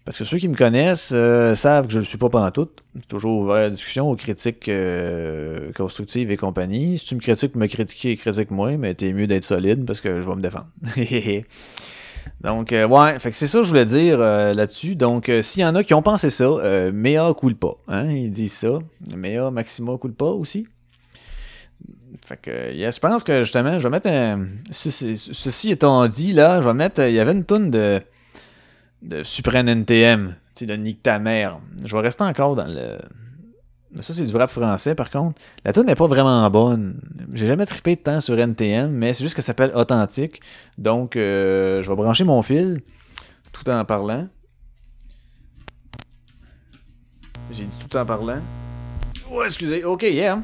Parce que ceux qui me connaissent euh, savent que je ne le suis pas pendant tout. Toujours ouvert à la discussion, aux critiques euh, constructives et compagnie. Si tu me critiques me critiquer, critique-moi, mais t'es mieux d'être solide parce que je vais me défendre. Donc, euh, ouais, c'est ça que je voulais dire là-dessus. Donc, s'il y en a qui ont pensé ça, mea culpa. Hein, ils disent ça. Mea maxima culpa aussi. Fait que, je pense que justement, je vais mettre un. Ceci, étant dit, là, je vais mettre. Il y avait une toune de de Supreme NTM, tu de Nick ta mère. Je vais rester encore dans le. Ça, c'est du rap français, par contre. La tune n'est pas vraiment bonne. J'ai jamais trippé de temps sur NTM, mais c'est juste que ça s'appelle Authentique. Donc, euh, je vais brancher mon fil tout en parlant. J'ai dit tout en parlant. Oh, excusez. Ok, yeah.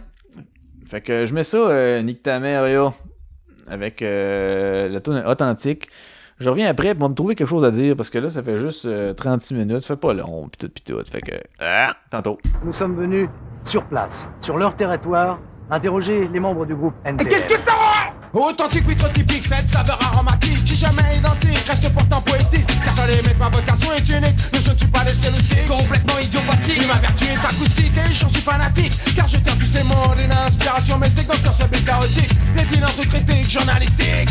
Fait que je mets ça, euh, ta mère, là, avec euh, la tune Authentique. Je reviens après pour me trouver quelque chose à dire parce que là, ça fait juste euh, 36 minutes. Ça fait pas long, pis tout, pis tout. Fait que. Ah, tantôt. Nous sommes venus sur place, sur leur territoire, interroger les membres du groupe NTM. Qu'est-ce que ça Authentique, oui, trop typique, cette saveur aromatique qui jamais identique, reste pourtant poétique. Car ça les met ma vocation est unique, mais je ne suis pas laissé le stick. Complètement idiopathique. Mais ma vertu est acoustique et j'en suis fanatique. Car je tiens tous ces mots d'une inspiration mystique, docteur ce but chaotique. Les dîners de critique journalistique.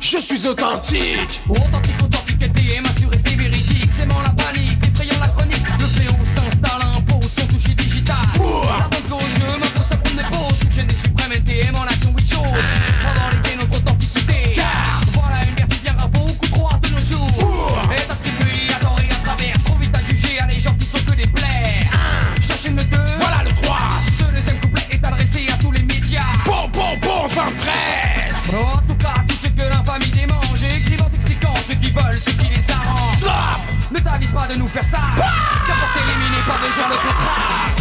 Je suis authentique. Authentique, authentique, NTM, assuré, rester véridique. Sémant la panique, effrayant la chronique. Le fléau s'installe, impose son toucher digital. La bande gauche, m'impose sa prendre pause. Que gêne suprême, NTM en action, oui, chaud. Pendant l'été, notre authenticité. Car voilà une vertu bien à beaucoup trop de nos jours. Est attribuée à tort et à travers. Trop vite à juger à les gens qui sont que des plaies. Cherchez le 2, Ne t'avise pas de nous faire ça. Qu'importe éliminer, pas besoin de contrat.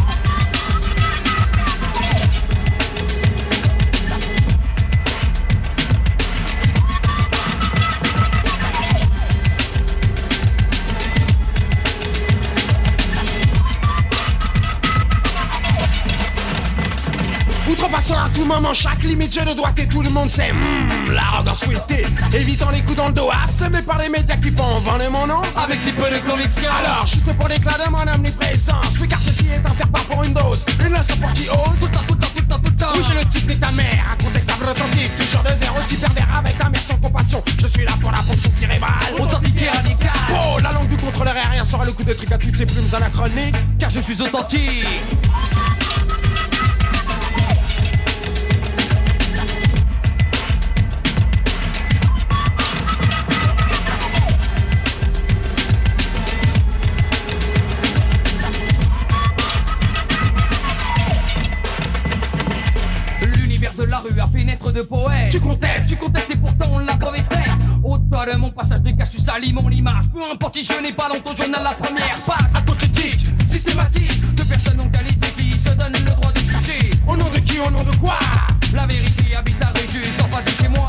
À tout moment chaque limite, je le dois et tout le monde sait. Mmh, l'arrogance fouettée, évitant les coups dans le dos, assommé par les médias qui font vendre mon nom. Avec si peu de conviction. Alors, juste pour l'éclat de mon omniprésence, oui car ceci est un faire-part pour une dose, une leçon pour qui ose. Tout le temps, tout le temps, tout le temps, tout le temps. Oui, le type et ta mère, incontestable authentique, toujours de zéro, si pervers avec ta mère sans compassion. Je suis là pour la fonction cérébrale. Authentique et radical. Oh, la langue du contrôleur aérien sera le coup de truc à toutes ces plumes anachroniques. Car je suis authentique. Salis mon image. Peu importe si je n'ai pas dans ton journal la première page. à ton critique, Systématique de personnes en qualité qui se donnent le droit de juger. au nom de qui, au nom de quoi? La vérité habite la rue juste en de chez moi.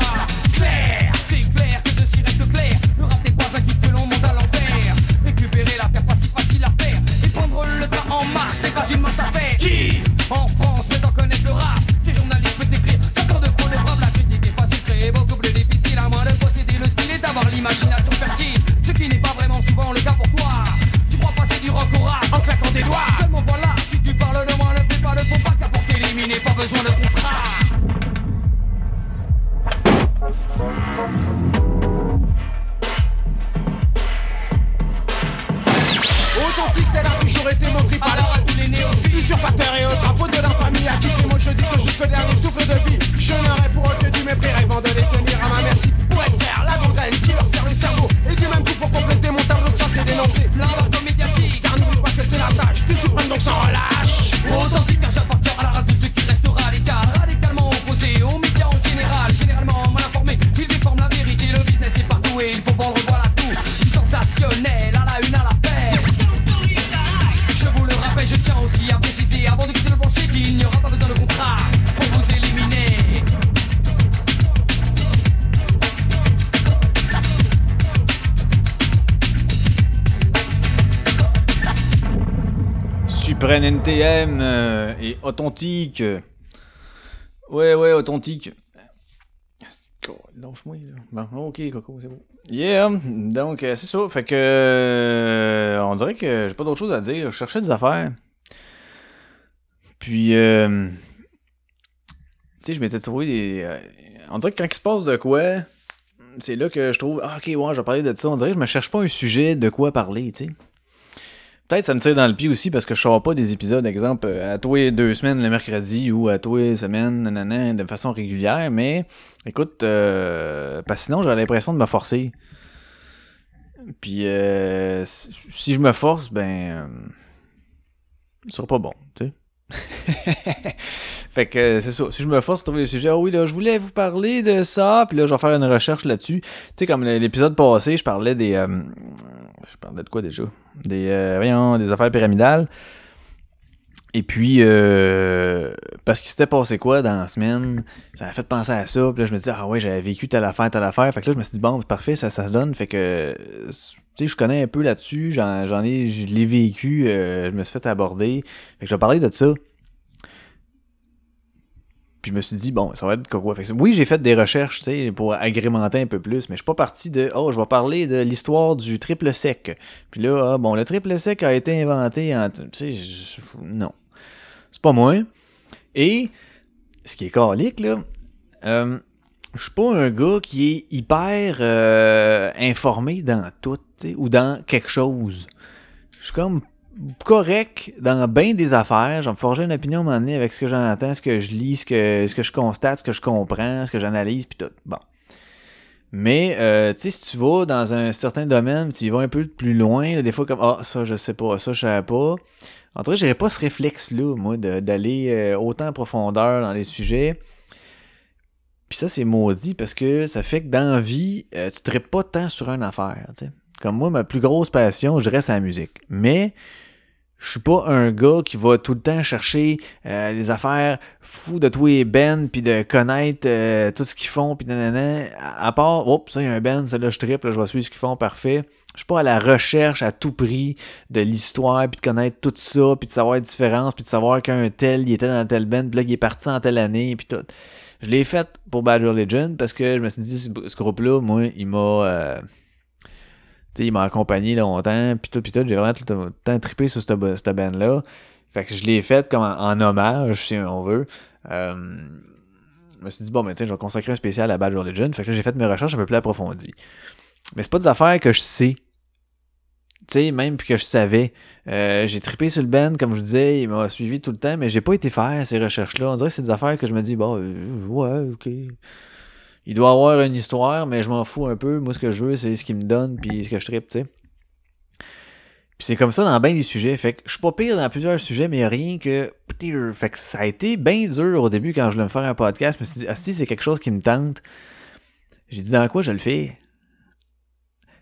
Claire C'est clair que ceci reste clair. Rap n'est pas un guide que l'on monte à l'envers. Récupérer l'affaire pas si facile à faire. Et prendre le train en marche n'est pas une mince affaire. Qui? En France, peut en connaître le rap? Tes journalistes peuvent t'écrire. J'attends de pro de brave. La critique est facile, très beaucoup plus difficile. À moins de posséder le style et d'avoir l'imagination Euh, et authentique. Ouais, ouais, authentique. Lâche-moi, là. Bon, ok, Coco, c'est bon. Yeah, donc euh, c'est ça. Fait que. euh, on dirait que j'ai pas d'autre chose à dire. Je cherchais des affaires. Puis. euh, tu sais, je m'étais trouvé des. on dirait que quand il se passe de quoi, c'est là que je trouve. Ah, ok, ouais, je vais parler de ça. On dirait que je me cherche pas un sujet de quoi parler, tu sais. Peut-être ça me tire dans le pied aussi parce que je sors pas des épisodes, exemple, euh, à tous les deux semaines le mercredi ou à tous les semaines, nanana, de façon régulière, mais écoute, euh, parce que sinon j'ai l'impression de me forcer. Puis euh, si je me force, ben. euh, ce sera pas bon, tu sais. fait que euh, c'est ça. Si je me force à trouver des sujets, ah oui, là, je voulais vous parler de ça, puis là, je vais faire une recherche là-dessus. Tu sais, comme l'épisode passé, je parlais des. euh, je parlais de quoi déjà? Des, euh, des affaires pyramidales. Et puis, euh, parce qu'il s'était passé quoi dans la semaine, ça m'a fait penser à ça. Puis là, je me disais, ah ouais, j'avais vécu telle affaire, telle affaire. Fait que là, je me suis dit, bon, parfait, ça, ça se donne. Fait que, tu sais, je connais un peu là-dessus. J'en, j'en ai, je l'ai vécu. euh, je me suis fait aborder. Fait que je vais parler de ça. Puis je me suis dit, bon, ça va être quoi? Oui, j'ai fait des recherches, pour agrémenter un peu plus, mais je suis pas parti de, oh, je vais parler de l'histoire du triple sec. Puis là, ah, bon, le triple sec a été inventé en, tu sais, je- non. C'est pas moi. Et, ce qui est calique, là, euh, je suis pas un gars qui est hyper euh, informé dans tout, ou dans quelque chose. Je suis comme correct dans bien des affaires. Je vais me forger une opinion à un moment donné avec ce que j'entends, ce que je lis, ce que, ce que je constate, ce que je comprends, ce que j'analyse, puis tout. Bon. Mais, euh, tu sais, si tu vas dans un certain domaine, tu y vas un peu plus loin, des fois comme, ah, ça, je sais pas, ça, je savais pas. En tout cas, j'aurais pas ce réflexe-là, moi, d'aller euh, autant en profondeur dans les sujets. Puis ça, c'est maudit parce que ça fait que dans la vie, euh, tu ne pas tant sur une affaire. Comme moi, ma plus grosse passion, je reste à la musique. Mais je suis pas un gars qui va tout le temps chercher euh, les affaires fous de tous les bands, puis de connaître euh, tout ce qu'ils font, puis nanana. À, part, oups, ça, y a un band, ça là, je triple, là, je vais suivre ce qu'ils font, parfait. Je suis pas à la recherche à tout prix de l'histoire, puis de connaître tout ça, puis de savoir la différence, puis de savoir qu'un tel, il était dans tel band, puis là, il est parti en telle année, puis tout. Je l'ai fait pour Bad Religion parce que je me suis dit, ce, ce groupe-là, moi, il m'a. euh, il m'a accompagné longtemps, puis tout, puis tout. J'ai vraiment tout le temps trippé sur cette, cette band-là. Fait que je l'ai fait comme en, en hommage, si on veut. Euh, je me suis dit, bon, mais tiens, je vais consacrer un spécial à Bad Religion. Fait que là, j'ai fait mes recherches un peu plus approfondies. Mais c'est pas des affaires que je sais. Tu sais, même puis que je savais. Euh, j'ai trippé sur le band, comme je vous disais, il m'a suivi tout le temps, mais j'ai pas été faire ces recherches-là. On dirait que c'est des affaires que je me dis, bon, euh, ouais, ok. Il doit avoir une histoire, mais je m'en fous un peu. Moi, ce que je veux, c'est ce qu'il me donne, puis ce que je trippe, tu sais. Puis c'est comme ça dans bien des sujets. Fait que je suis pas pire dans plusieurs sujets, mais rien que. Fait que ça a été bien dur au début quand je voulais me faire un podcast. Je me suis dit, ah, si c'est quelque chose qui me tente, j'ai dit, dans quoi je le fais?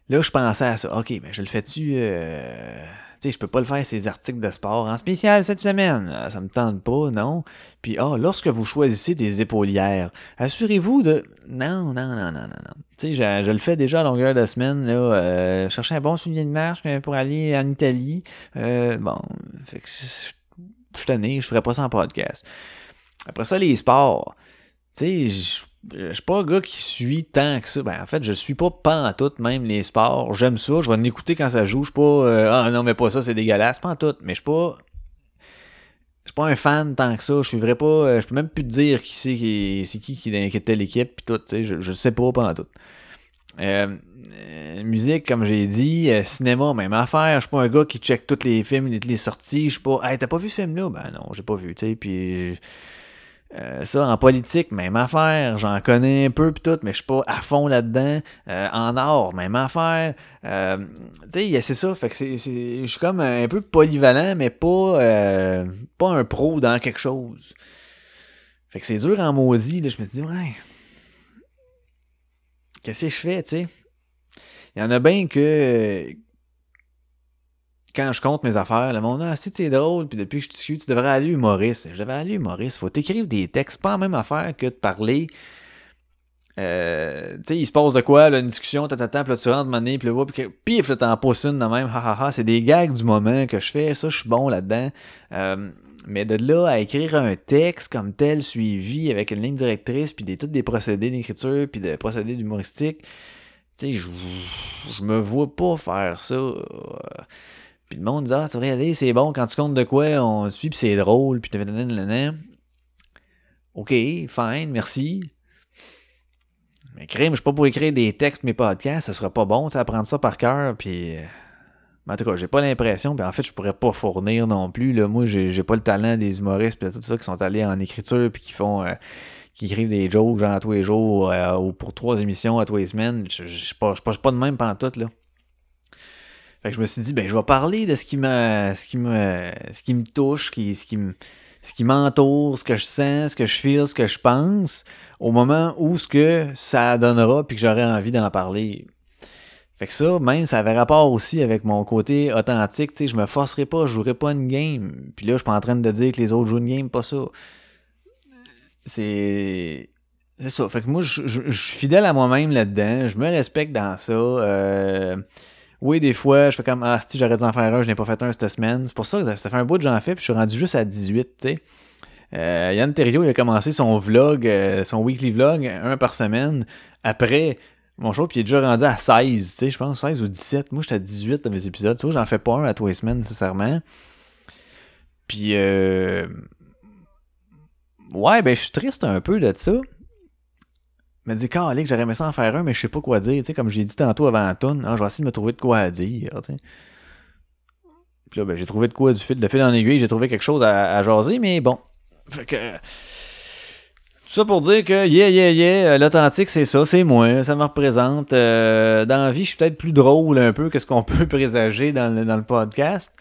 Là, je pensais à ça. OK, mais je le fais-tu. Euh... Sais, je peux pas le faire ces articles de sport en spécial cette semaine. Ah, Ça me tente pas, non. Puis, ah, lorsque vous choisissez des épaulières, assurez-vous de. Non, non, non, non, non, non. Tu sais, je, le fais déjà à longueur de semaine, là. Euh, chercher un bon soulier de marche euh, pour aller en Italie. Euh, bon, fait que je suis tanné, je ferais pas ça en podcast. Après ça, les sports. Tu sais, je suis pas un gars qui suit tant que ça. Ben, en fait, je suis pas en tout, même les sports. J'aime ça, je vais en écouter quand ça joue. Je suis pas, euh, ah non, mais pas ça, c'est dégueulasse. Pas en mais je suis pas. Je suis pas un fan tant que ça. Je suivrais pas. euh, Je peux même plus te dire qui c'est qui c'est qui qui est telle équipe puis tout. Je, je sais pas pas en tout. Euh, euh, musique, comme j'ai dit, euh, cinéma, même affaire. Je suis pas un gars qui check tous les films, toutes les sorties. Je suis pas, hey, t'as pas vu ce film-là? Ben non, j'ai pas vu, tu sais. Puis euh, ça, en politique, même affaire. J'en connais un peu pis tout, mais je suis pas à fond là-dedans. Euh, en art, même affaire. Euh, tu sais, c'est ça. Fait que c'est, je suis comme un peu polyvalent, mais pas, pas un pro dans quelque chose. Fait que c'est dur en maudit. Je me suis dit, ouais. Qu'est-ce que je fais, tu sais? Il y en a bien que quand je compte mes affaires, le monde, ah, si c'est drôle, puis depuis que je discute, tu devrais aller humoriste. Je devrais aller humoriste. Faut t'écrire des textes, pas la même affaire que de parler. Euh, tu sais, il se passe de quoi, une discussion, t'attends, puis là, tu rentres, monnaie, puis là, puis pif, là, t'en poses une de même, ha. C'est des gags du moment que je fais, ça, je suis bon là-dedans. Euh, mais de là à écrire un texte comme tel, suivi, avec une ligne directrice, puis des, tous des procédés d'écriture, puis des procédés humoristique, tu sais, je je me vois pas faire ça. euh, puis le monde dit Ah, c'est vrai, allez, c'est bon, quand tu comptes de quoi, on suit, puis c'est drôle, puis. Ok, fine, merci. Mais crime, je suis pas pour écrire des textes, mes podcasts, ça sera pas bon, ça apprendre ça par cœur, puis. euh, mais En tout cas, j'ai pas l'impression, puis en fait, je pourrais pas fournir non plus. Là. Moi, j'ai pas le talent des humoristes, puis tout ça, qui sont allés en écriture, puis qui font. euh, qui écrivent des jokes, genre à tous les jours, euh, ou pour trois émissions à tous les semaines. Je suis pas, suis pas de même pantoute, là. Fait que je me suis dit, ben, je vais parler de ce qui me, ce qui me, ce qui me touche, qui, ce qui me, ce qui m'entoure, ce que je sens, ce que je feel, ce que je pense, au moment où ce que ça donnera, puis que j'aurai envie d'en parler. Fait que ça, même, ça avait rapport aussi avec mon côté authentique, tu sais, je me forcerai pas, je jouerai pas une game. Puis là, je suis pas en train de dire que les autres jouent une game, pas ça. C'est... C'est ça. Fait que moi, je suis fidèle à moi-même là-dedans. Je me respecte dans ça. Euh, oui, des fois, je fais comme Ah, si j'aurais dû en faire un, je n'ai pas fait un cette semaine. C'est pour ça que ça fait un bout que j'en fais, puis je suis rendu juste à 18, tu sais. Euh, Yann Terriot, il a commencé son vlog, euh, son weekly vlog, un par semaine, après mon show, puis il est déjà rendu à 16, tu sais, je pense 16 ou 17. Moi, j'étais à 18 dans mes épisodes. Tu vois, j'en fais pas un à tous les semaines, nécessairement. Puis, euh... ouais, ben, je suis triste un peu de ça. Me dit, Calique, j'aurais aimé ça en faire un, mais je sais pas quoi dire. Tu sais, comme j'ai dit tantôt avant la toune, ah, je vais essayer de me trouver de quoi à dire. tu. Puis là, ben, j'ai trouvé de quoi du fil, de fil en aiguille, j'ai trouvé quelque chose à, jaser, mais bon. Fait que. Tout ça pour dire que, yeah, yeah, yeah, euh, l'authentique, c'est ça, c'est moi, ça me représente. Euh, dans la vie, je suis peut-être plus drôle un peu que ce qu'on peut présager dans le, dans le podcast.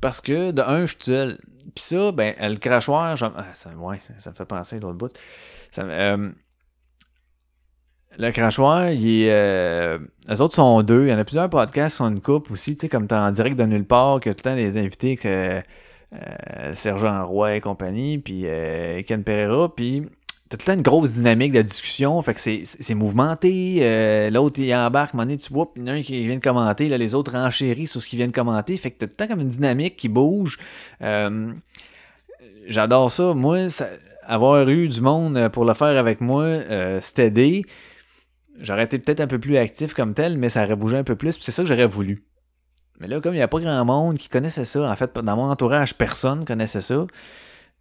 Parce que, de un, je suis seul. Puis ça, ben, le crachoir, ah, ça, me fait penser l'autre bout. Ça, euh, le crachoir, il est, euh, eux autres sont deux. Il y en a plusieurs podcasts qui sont une coupe aussi, tu sais, comme t'es en direct de nulle part, que tout le temps les invités, que euh, Sergent Roy et compagnie, puis euh, Ken Pereira, puis t'as tout le temps une grosse dynamique de discussion, fait que c'est, mouvementé. euh, l'autre, il embarque, donné, tu vois, puis un qui vient de commenter, là, les autres renchérissent sur ce qu'ils viennent commenter, fait que t'as tout le temps comme une dynamique qui bouge. Euh, j'adore ça. Moi, avoir eu du monde pour le faire avec moi, euh, c'était. J'aurais été peut-être un peu plus actif comme tel, mais ça aurait bougé un peu plus, puis c'est ça que j'aurais voulu. Mais là, comme il n'y a pas grand monde qui connaissait ça, en fait, dans mon entourage, personne connaissait ça.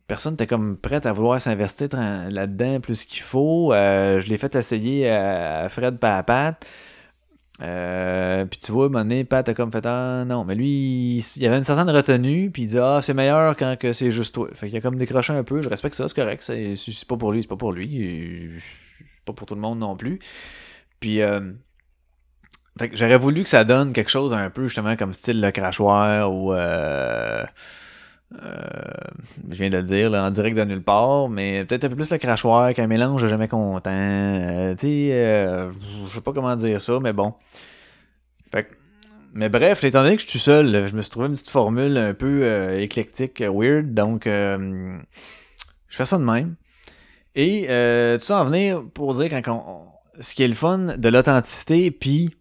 Personne n'était comme prête à vouloir s'investir dans- là-dedans plus qu'il faut. Euh, je l'ai fait essayer à, Fred Papat. Euh, puis tu vois, à un moment donné, Pat a comme fait Ah non, mais lui, il, y avait une certaine retenue, puis il dit Ah, c'est meilleur quand que c'est juste toi. Fait qu'il a comme décroché un peu. Je respecte ça, c'est correct. C'est pas pour lui, c'est pas pour lui. C'est pas pour tout le monde non plus. Puis, euh, fait que j'aurais voulu que ça donne quelque chose un peu justement comme style le crachoir ou. euh, euh, je viens de le dire, en direct de nulle part, mais peut-être un peu plus le crachoir qu'un mélange de jamais content. Euh, tu sais, je sais pas comment dire ça, mais bon. Fait que- mais bref, étant donné que je suis seul, je me suis trouvé une petite formule un peu éclectique, weird, donc euh, je fais ça de même. Et euh, tout en venir pour dire quand on- ce qui est le fun de l'authenticité, puis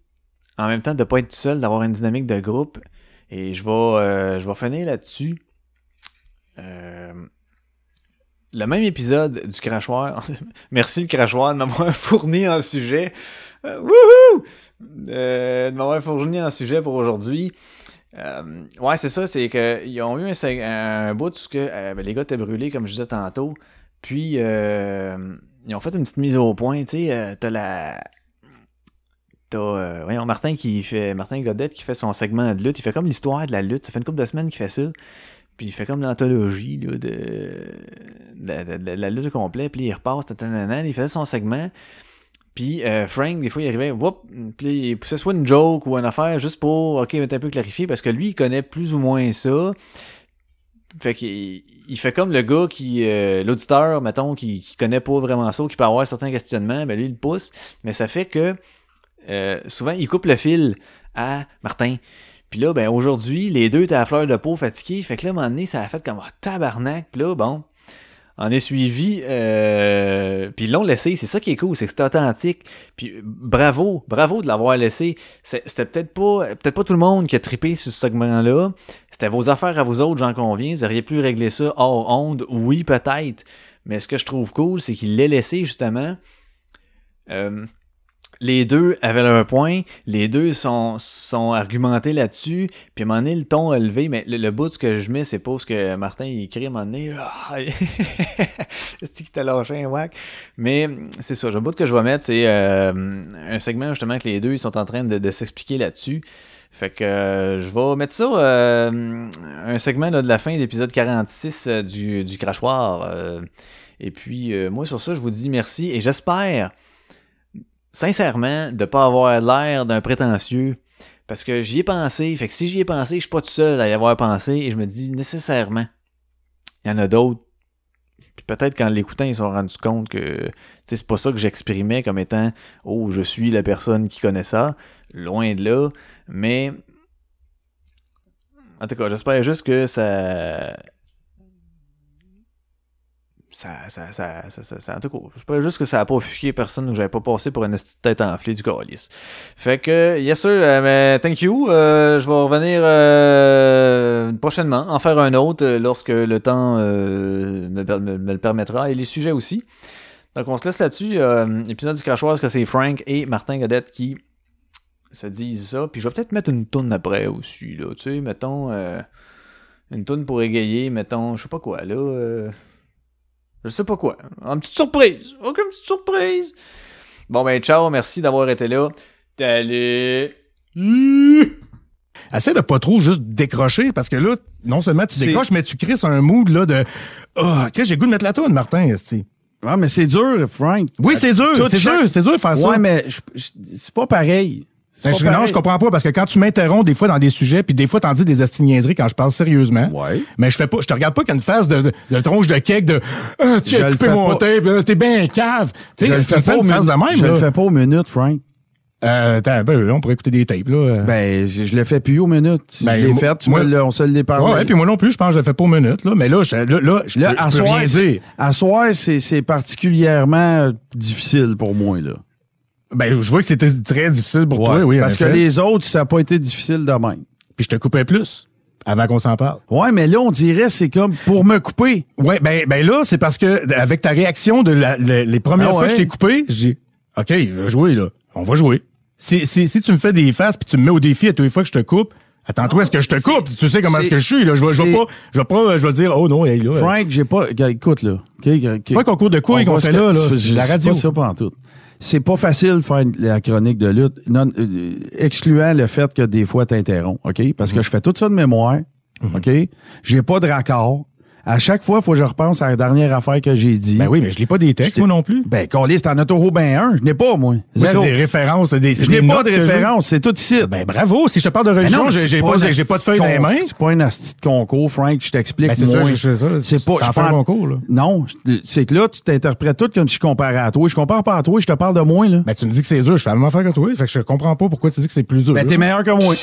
en même temps de pas être tout seul, d'avoir une dynamique de groupe. Et je vais, euh, je finir là-dessus. Euh, le même épisode du crachoir. Merci le crachoir de m'avoir fourni un sujet. Euh, wouhou! Euh, de m'avoir fourni un sujet pour aujourd'hui. Ouais, c'est ça, c'est qu'ils ont eu un, bout où ce que, ben, les gars étaient brûlés, comme je disais tantôt. Puis, ils ont fait une petite mise au point. Tu sais, euh, t'as la. T'as euh, voyons, Martin qui fait. Martin Godette qui fait son segment de lutte. Il fait comme l'histoire de la lutte. Ça fait une couple de semaines qu'il fait ça. Puis il fait comme l'anthologie là, de, la lutte au complet. Puis il repasse, tatanana, il faisait son segment. Puis euh, Frank, des fois, il arrivait, whoop, puis il poussait soit une joke ou une affaire juste pour, ok, mettre un peu clarifier, parce que lui, il connaît plus ou moins ça. Fait qu'il il fait comme le gars qui, euh, l'auditeur, mettons, qui, qui connaît pas vraiment ça, qui peut avoir certains questionnements, ben lui, il pousse. Mais ça fait que euh, souvent, il coupe le fil à Martin. Puis là, ben aujourd'hui, les deux étaient à fleur de peau fatigués. Fait que là, à un moment donné, ça a fait comme un tabarnak. Puis là, bon, on est suivi. Euh, puis ils l'ont laissé. C'est ça qui est cool, c'est que c'est authentique. Puis euh, bravo, bravo de l'avoir laissé. C'était peut-être pas, peut-être pas tout le monde qui a trippé sur ce segment-là. C'était vos affaires à vous autres, j'en conviens. Vous auriez pu régler ça hors onde. Oui, peut-être. Mais ce que je trouve cool, c'est qu'il l'a laissé justement. Euh, les deux avaient leur point, les deux sont, sont argumentés là-dessus, puis à un moment donné, le ton a levé, mais le, bout de ce que je mets, c'est pas ce que Martin il écrit à un moment donné. Ah, c'est qui t'a lâché un whack? Mais c'est ça, le bout que je vais mettre, c'est euh, un segment justement que les deux ils sont en train de, s'expliquer là-dessus. Fait que euh, je vais mettre ça, euh, un segment là, de la fin de l'épisode 46 euh, du, du crachoir. et puis, moi, sur ça, je vous dis merci et j'espère sincèrement, de pas avoir l'air d'un prétentieux. Parce que j'y ai pensé. Fait que si j'y ai pensé, je suis pas tout seul à y avoir pensé. Et je me dis nécessairement, il y en a d'autres. Puis peut-être qu'en l'écoutant, ils se sont rendus compte que c'est pas ça que j'exprimais comme étant Oh, je suis la personne qui connaît ça. Loin de là. Mais en tout cas, j'espère juste que ça ça, ça, ça, ça, ça, en tout cas, c'est pas juste que ça a pas offusqué personne ou que j'avais pas passé pour une petite tête enflée du calice. Fait que, yes sir, euh, mais thank you. Euh, je vais revenir euh, prochainement, en faire un autre lorsque le temps me, le permettra et les sujets aussi. Donc on se laisse là-dessus. Épisode du crachoir, que c'est Frank et Martin Godette qui se disent ça. Puis je vais peut-être mettre une toune après aussi, là. Tu sais, mettons, une toune pour égayer, mettons, je sais pas quoi, là. Je sais pas quoi. Une petite surprise. Aucune petite surprise. Bon, ben, ciao. Merci d'avoir été là. Salut. Essaie de pas trop juste décrocher parce que là, non seulement tu décroches, mais tu crées un mood là, de Ah, qu'est-ce que j'ai goût de mettre la toune, Martin. Ouais, mais c'est dur, Frank. Oui, c'est dur, c'est dur, c'est dur de faire ça. Ouais, mais c'est pas pareil. Ben, je, non, je comprends pas parce que quand tu m'interromps des fois dans des sujets, puis des fois t'en dis des astiniaiseries quand je parle sérieusement. Ouais. Mais je fais pas, je te regarde pas qu'une face de, de, de tronche de cake de ah, tu as le coupé mon tape, t'es bien cave. Tu Je le fais pas une aux face de même. Je le fais pas aux minutes, Frank. Euh, attends, ben, on pourrait écouter des tapes, là. Ben, je, je le fais plus aux minutes. Ben, je l'ai fait, tu moi- me on se l'est parlé. Ouais, puis moi non plus, je pense que je le fais pas aux minutes, là. Mais là, je, là, là, je Là, peux, à je peux soir, rien dire. à soir, c'est particulièrement difficile pour moi, là. Ben, je vois que c'était très difficile pour toi, oui. Parce que les autres, ça n'a pas été difficile de même. Puis je te coupais plus avant qu'on s'en parle. Ouais, mais là, on dirait c'est comme pour me couper. Ouais, ben, ben là, c'est parce que avec ta réaction de la- le- les premières Ah fois que je t'ai coupé, j'ai OK, jouer, là. On va jouer. Si, si, si tu me fais des faces puis tu me mets au défi à toutes les fois que je te coupe, attends-toi à ce que je te coupe? Tu sais comment est-ce que je suis, là? Je vais, je vais c'est- pas, je vais pas, je vais dire, oh non, hey, là. Frank, j'ai pas. Écoute, là. OK, OK. Pas concours de couilles On qu'on fait là, là. la radio. pas ça pas en tout. C'est pas facile de faire la chronique de lutte, non, euh, excluant le fait que des fois t'interromps, OK? Parce Mhm. que je fais tout ça de mémoire, OK? J'ai pas de raccord. À chaque fois, il faut que je repense à la dernière affaire que j'ai dit. Ben oui, mais je lis pas des textes, moi non plus. Ben, Colis, t'en as toujours ben un. Je n'ai pas, moi. Moi, c'est des références, c'est des, Je n'ai pas de que j'ai. référence, c'est tout ici. Ben bravo, si je te parle de Mais religion, non, j'ai pas de feuille dans les mains. C'est pas un asti de concours, Frank, je t'explique. Ben, c'est ça. C'est pas. Je concours, là. Non, c'est que là, tu t'interprètes tout comme si je comparais à toi. Je compare pas à toi, je te parle de moi, là. Ben, tu me dis que c'est dur, je fais la même affaire que toi. Fait que je comprends pas pourquoi tu dis que c'est plus dur. Ben, t'es meilleur que moi.